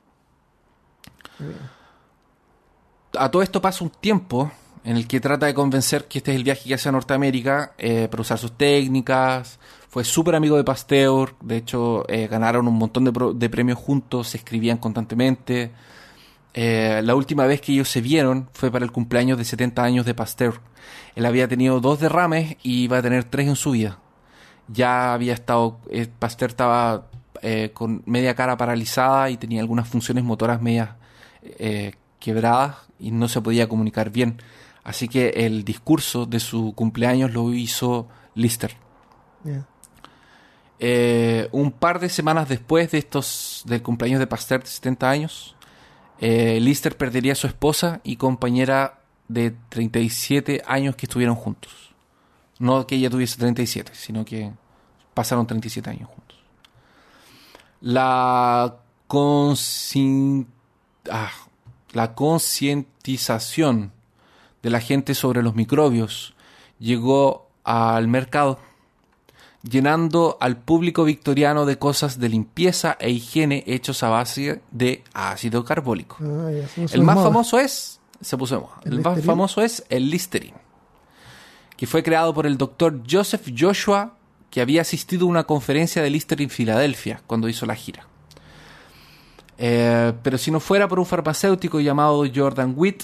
A todo esto pasa un tiempo en el que trata de convencer que este es el viaje que hace a Norteamérica eh, para usar sus técnicas. Fue súper amigo de Pasteur, de hecho eh, ganaron un montón de, de premios juntos, se escribían constantemente. Eh, la última vez que ellos se vieron fue para el cumpleaños de 70 años de Pasteur. Él había tenido dos derrames y iba a tener tres en su vida. Ya había estado, eh, Pasteur estaba con media cara paralizada y tenía algunas funciones motoras medias quebradas y no se podía comunicar bien. Así que el discurso de su cumpleaños lo hizo Lister. Eh, un par de semanas después de estos del cumpleaños de Pasteur de 70 años, eh, Lister perdería a su esposa y compañera de 37 años que estuvieron juntos. No que ella tuviese 37, sino que pasaron 37 años juntos. La ah, la concientización de la gente sobre los microbios llegó al mercado llenando al público victoriano de cosas de limpieza e higiene hechos a base de ácido carbólico. Ah, El más moda. famoso es, se puso moda. ¿El El, más Listerine? famoso es el Listerine, que fue creado por el doctor Joseph Joshua, que había asistido a una conferencia de Listerine en Filadelfia cuando hizo la gira. Eh, pero si no fuera por un farmacéutico llamado Jordan Witt,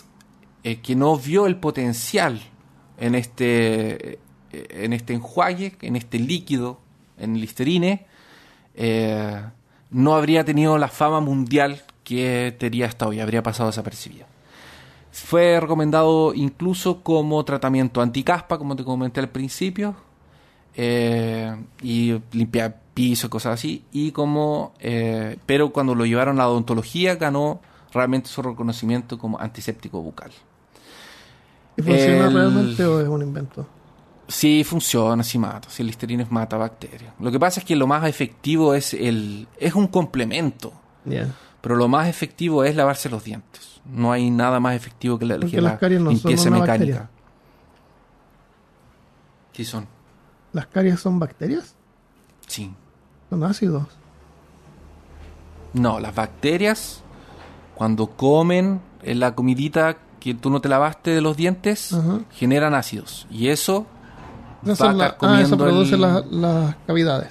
eh, que no vio el potencial en este, en este enjuague, en este líquido, en Listerine, eh, no habría tenido la fama mundial que tenía hasta hoy, habría pasado desapercibida. Fue recomendado incluso como tratamiento anticaspa, como te comenté al principio, eh, y limpiar piso, cosas así, y como, eh, pero cuando lo llevaron a la odontología ganó realmente su reconocimiento como antiséptico bucal. ¿Y funciona el- realmente o es un invento? Sí, funciona, sí mata. Sí, el Listerine mata bacterias. Lo que pasa es que lo más efectivo es el. es un complemento. Pero lo más efectivo es lavarse los dientes. No hay nada más efectivo que la, Porque que las la caries no limpieza mecánica. bacteria. Sí, son. ¿Las caries son bacterias? Sí. Son ácidos. No, las bacterias, cuando comen en la comidita que tú no te lavaste de los dientes, generan ácidos. Y eso Va ah, eso produce el- las cavidades.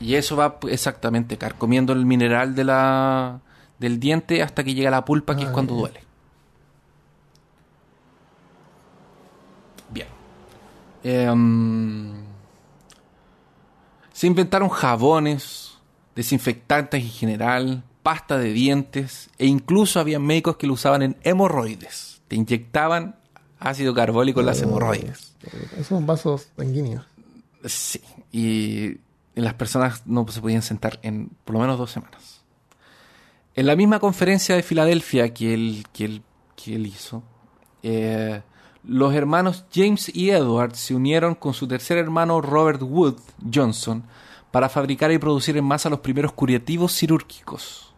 Y eso va p- exactamente carcomiendo el mineral de la, del diente hasta que llega la pulpa, que es Ah, cuando duele. Bien. Em, se inventaron jabones, desinfectantes en general, pasta de dientes, e incluso había médicos que lo usaban en hemorroides. Te inyectaban ácido carbólico en las hemorroides. Esos son vasos sanguíneos. Sí, y las personas no se podían sentar en por lo menos dos semanas. En la misma conferencia de Filadelfia que él, que él, que él hizo, eh, los hermanos James y Edward se unieron con su tercer hermano Robert Wood Johnson para fabricar y producir en masa los primeros curativos quirúrgicos.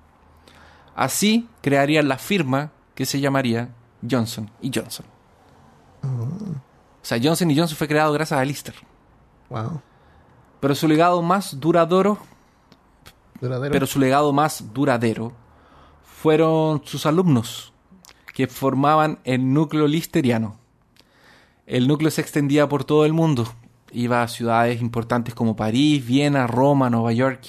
Así crearían la firma que se llamaría Johnson y Johnson. O sea, Johnson y Johnson fue creado gracias a Lister. Wow. Pero su legado más duradero, Duradero. pero su legado más duradero fueron sus alumnos que formaban el núcleo listeriano. El núcleo se extendía por todo el mundo. Iba a ciudades importantes como París, Viena, Roma, Nueva York.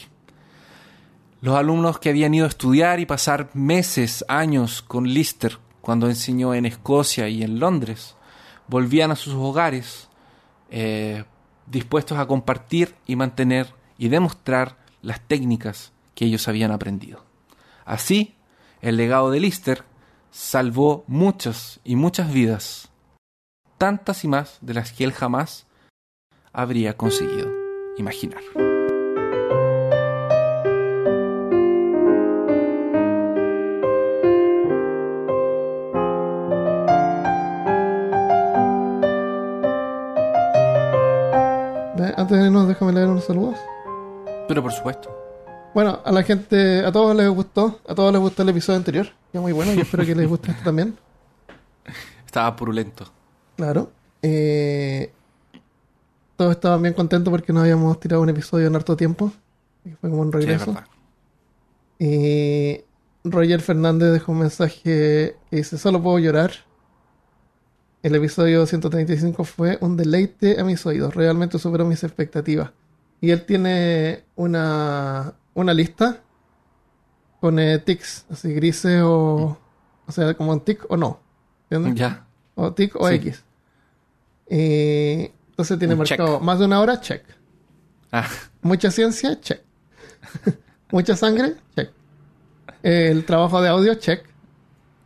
Los alumnos que habían ido a estudiar y pasar meses, años con Lister cuando enseñó en Escocia y en Londres, volvían a sus hogares eh, dispuestos a compartir y mantener y demostrar las técnicas que ellos habían aprendido. Así, el legado de Lister salvó muchas y muchas vidas, tantas y más de las que él jamás habría conseguido imaginar. Antes de irnos, déjame leer unos saludos. Pero por supuesto, Bueno, a la gente, a todos les gustó, a todos les gustó el episodio anterior, que muy bueno, y espero que les guste este también. [LAUGHS] estaba purulento. Claro. Eh, todos estaban bien contentos porque no habíamos tirado un episodio en harto tiempo. y Fue como un regreso. y Roger Fernández dejó un mensaje que dice, solo puedo llorar. El episodio 135 fue un deleite a mis oídos, realmente superó mis expectativas. Y él tiene una, una lista con eh, tics, así grises o... O sea, como un tic o no. ¿Entiendes? Ya. O tic o Sí. X. Y entonces tiene Un marcado check. más de una hora, check. Ah, Mucha ciencia, check. [LAUGHS] Mucha sangre, check. El trabajo de audio, check.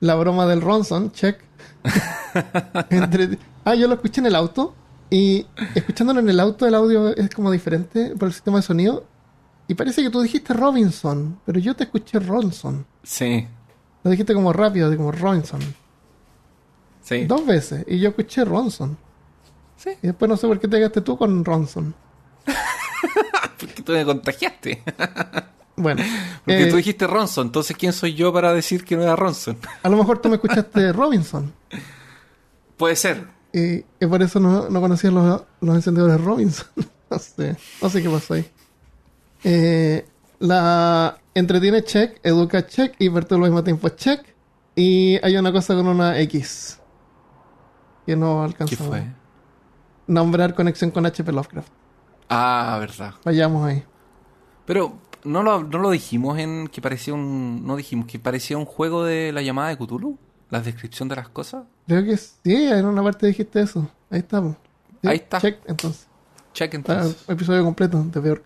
La broma del Ronson, check. [LAUGHS] Entre- Ah, yo lo escuché en el auto. Y escuchándolo en el auto, el audio es como diferente por el sistema de sonido. Y parece que tú dijiste Robinson, pero yo te escuché Ronson. sí, Lo dijiste como rápido, como Robinson. sí. Dos veces. Y yo escuché Ronson. Sí. Y después no sé por qué te quedaste tú con Ronson. [LAUGHS] Porque tú me contagiaste. [LAUGHS] Bueno. Porque eh, tú dijiste Ronson, entonces ¿quién soy yo para decir que no era Ronson? A lo mejor tú me escuchaste [LAUGHS] Robinson. Puede ser. Y, y por eso no, no conocía los, los encendedores Robinson. [LAUGHS] no sé. No sé qué pasó ahí. Eh, la entretiene check, educa check y perturba al mismo tiempo check. Y hay una cosa con una X. Que no ¿Qué alcanzamos. fue? Nombrar conexión con HP Lovecraft. Ah, verdad. Fallamos ahí. Pero no lo, no lo dijimos en que parecía un. No dijimos que parecía un juego de la llamada de Cthulhu. La descripción de las cosas. Creo que sí, en una parte dijiste eso. Ahí estamos. Sí, Ahí está. Check, entonces. Check entonces. episodio completo de peor.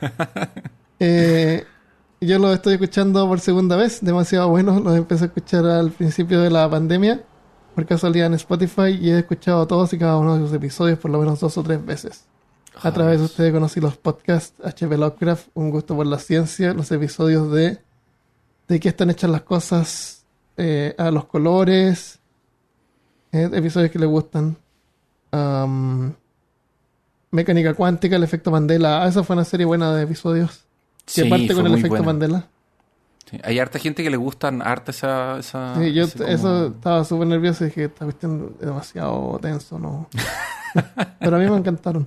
[LAUGHS] Eh, yo lo estoy escuchando por segunda vez, demasiado bueno. Lo empecé a escuchar al principio de la pandemia, por casualidad en Spotify, y he escuchado todos y cada uno de sus episodios por lo menos dos o tres veces. A través de ustedes conocí los podcasts HP Lovecraft, Un gusto por la ciencia, los episodios de de qué están hechas las cosas, eh, a los colores, eh, episodios que les gustan. Am, Mecánica cuántica, el efecto Mandela. Ah, esa fue una serie buena de episodios. Que Sí, parte fue con el efecto buena. Mandela. Sí, Hay harta gente que le gustan harta esa... esa Sí, yo como- eso estaba súper nervioso y dije, esta cuestión es demasiado tenso, ¿no? [LAUGHS] Pero a mí me encantaron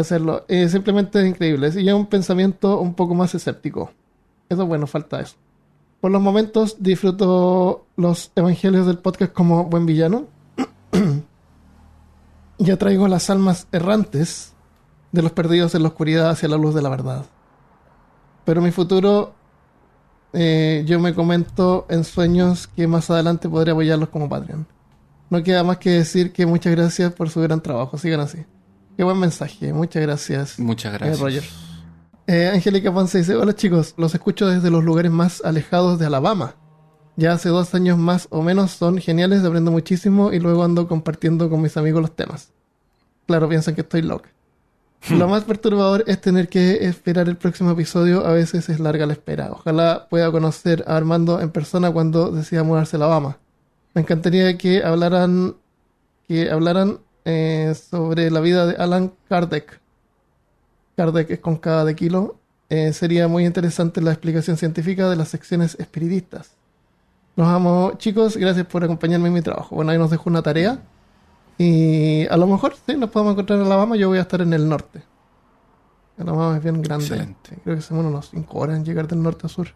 hacerlo. Eh, simplemente es increíble. Y un pensamiento un poco más escéptico. Eso es bueno, falta eso. Por los momentos disfruto los evangelios del podcast como buen villano. [CLEARS THROAT] ya traigo las almas errantes de los perdidos en la oscuridad hacia la luz de la verdad. Pero mi futuro eh, yo me comento en sueños que más adelante podré apoyarlos como Patreon. No queda más que decir que muchas gracias por su gran trabajo. Sigan así. Qué buen mensaje. Muchas gracias. Muchas Eh, gracias. Roger. Eh, Angélica Ponce dice, hola chicos, los escucho desde los lugares más alejados de Alabama. Ya hace dos años más o menos son geniales, aprendo muchísimo y luego ando compartiendo con mis amigos los temas. Claro, piensan que estoy loca. [LAUGHS] Lo más perturbador es tener que esperar el próximo episodio, a veces es larga la espera. Ojalá pueda conocer a Armando en persona cuando decida mudarse a Alabama. Me encantaría que hablaran que hablaran eh, sobre la vida de Alan Kardec. Kardec es con cada de kilo. Eh, sería muy interesante la explicación científica de las secciones espiritistas. Los amo, chicos. Gracias por acompañarme en mi trabajo. Bueno, ahí nos dejo una tarea. Y a lo mejor sí, nos podemos encontrar en Alabama. Yo voy a estar en el norte. Alabama es bien grande. Excelente. Creo que son unos 5 horas en llegar del norte a sur.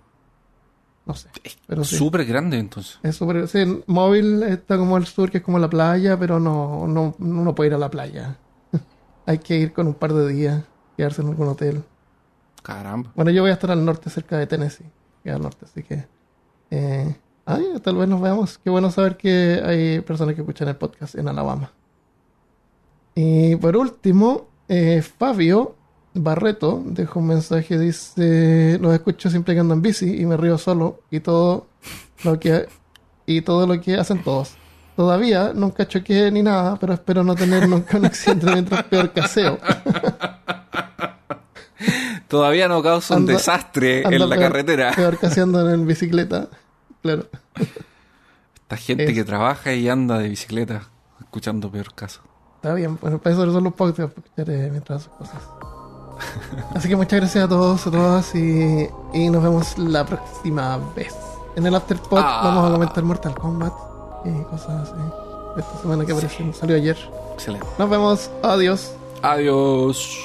No sé. Pero sí. Súper grande entonces. Es súper. Sí, el móvil está como al sur, que es como la playa, pero no, no, no puede ir a la playa. [LAUGHS] Hay que ir con un par de días, quedarse en algún hotel. Caramba. Bueno, yo voy a estar al norte, cerca de Tennessee, que es al norte, así que. Eh, ay, tal vez nos veamos. Qué bueno saber que hay personas que escuchan el podcast en Alabama. Y por último, eh, Fabio Barreto dejó un mensaje, dice, los escucho siempre que ando en bici y me río solo y todo lo que y todo lo que hacen todos. Todavía nunca choqué ni nada, pero espero no tener nunca un accidente mientras peor caseo. [LAUGHS] Todavía no causa un Anda- desastre en la peor- carretera. Peor caseando en bicicleta. Claro. Esta gente Es- que trabaja y anda de bicicleta escuchando peor caso. Está bien, bueno, para eso son los podcasts, para escuchar eh, mientras cosas. Así que muchas gracias a todos, a todas y, y nos vemos la próxima vez. En el Afterpod Ah. vamos a comentar Mortal Kombat y cosas así. De esta semana que apareció, salió ayer. Excelente. Nos vemos, adiós. Adiós.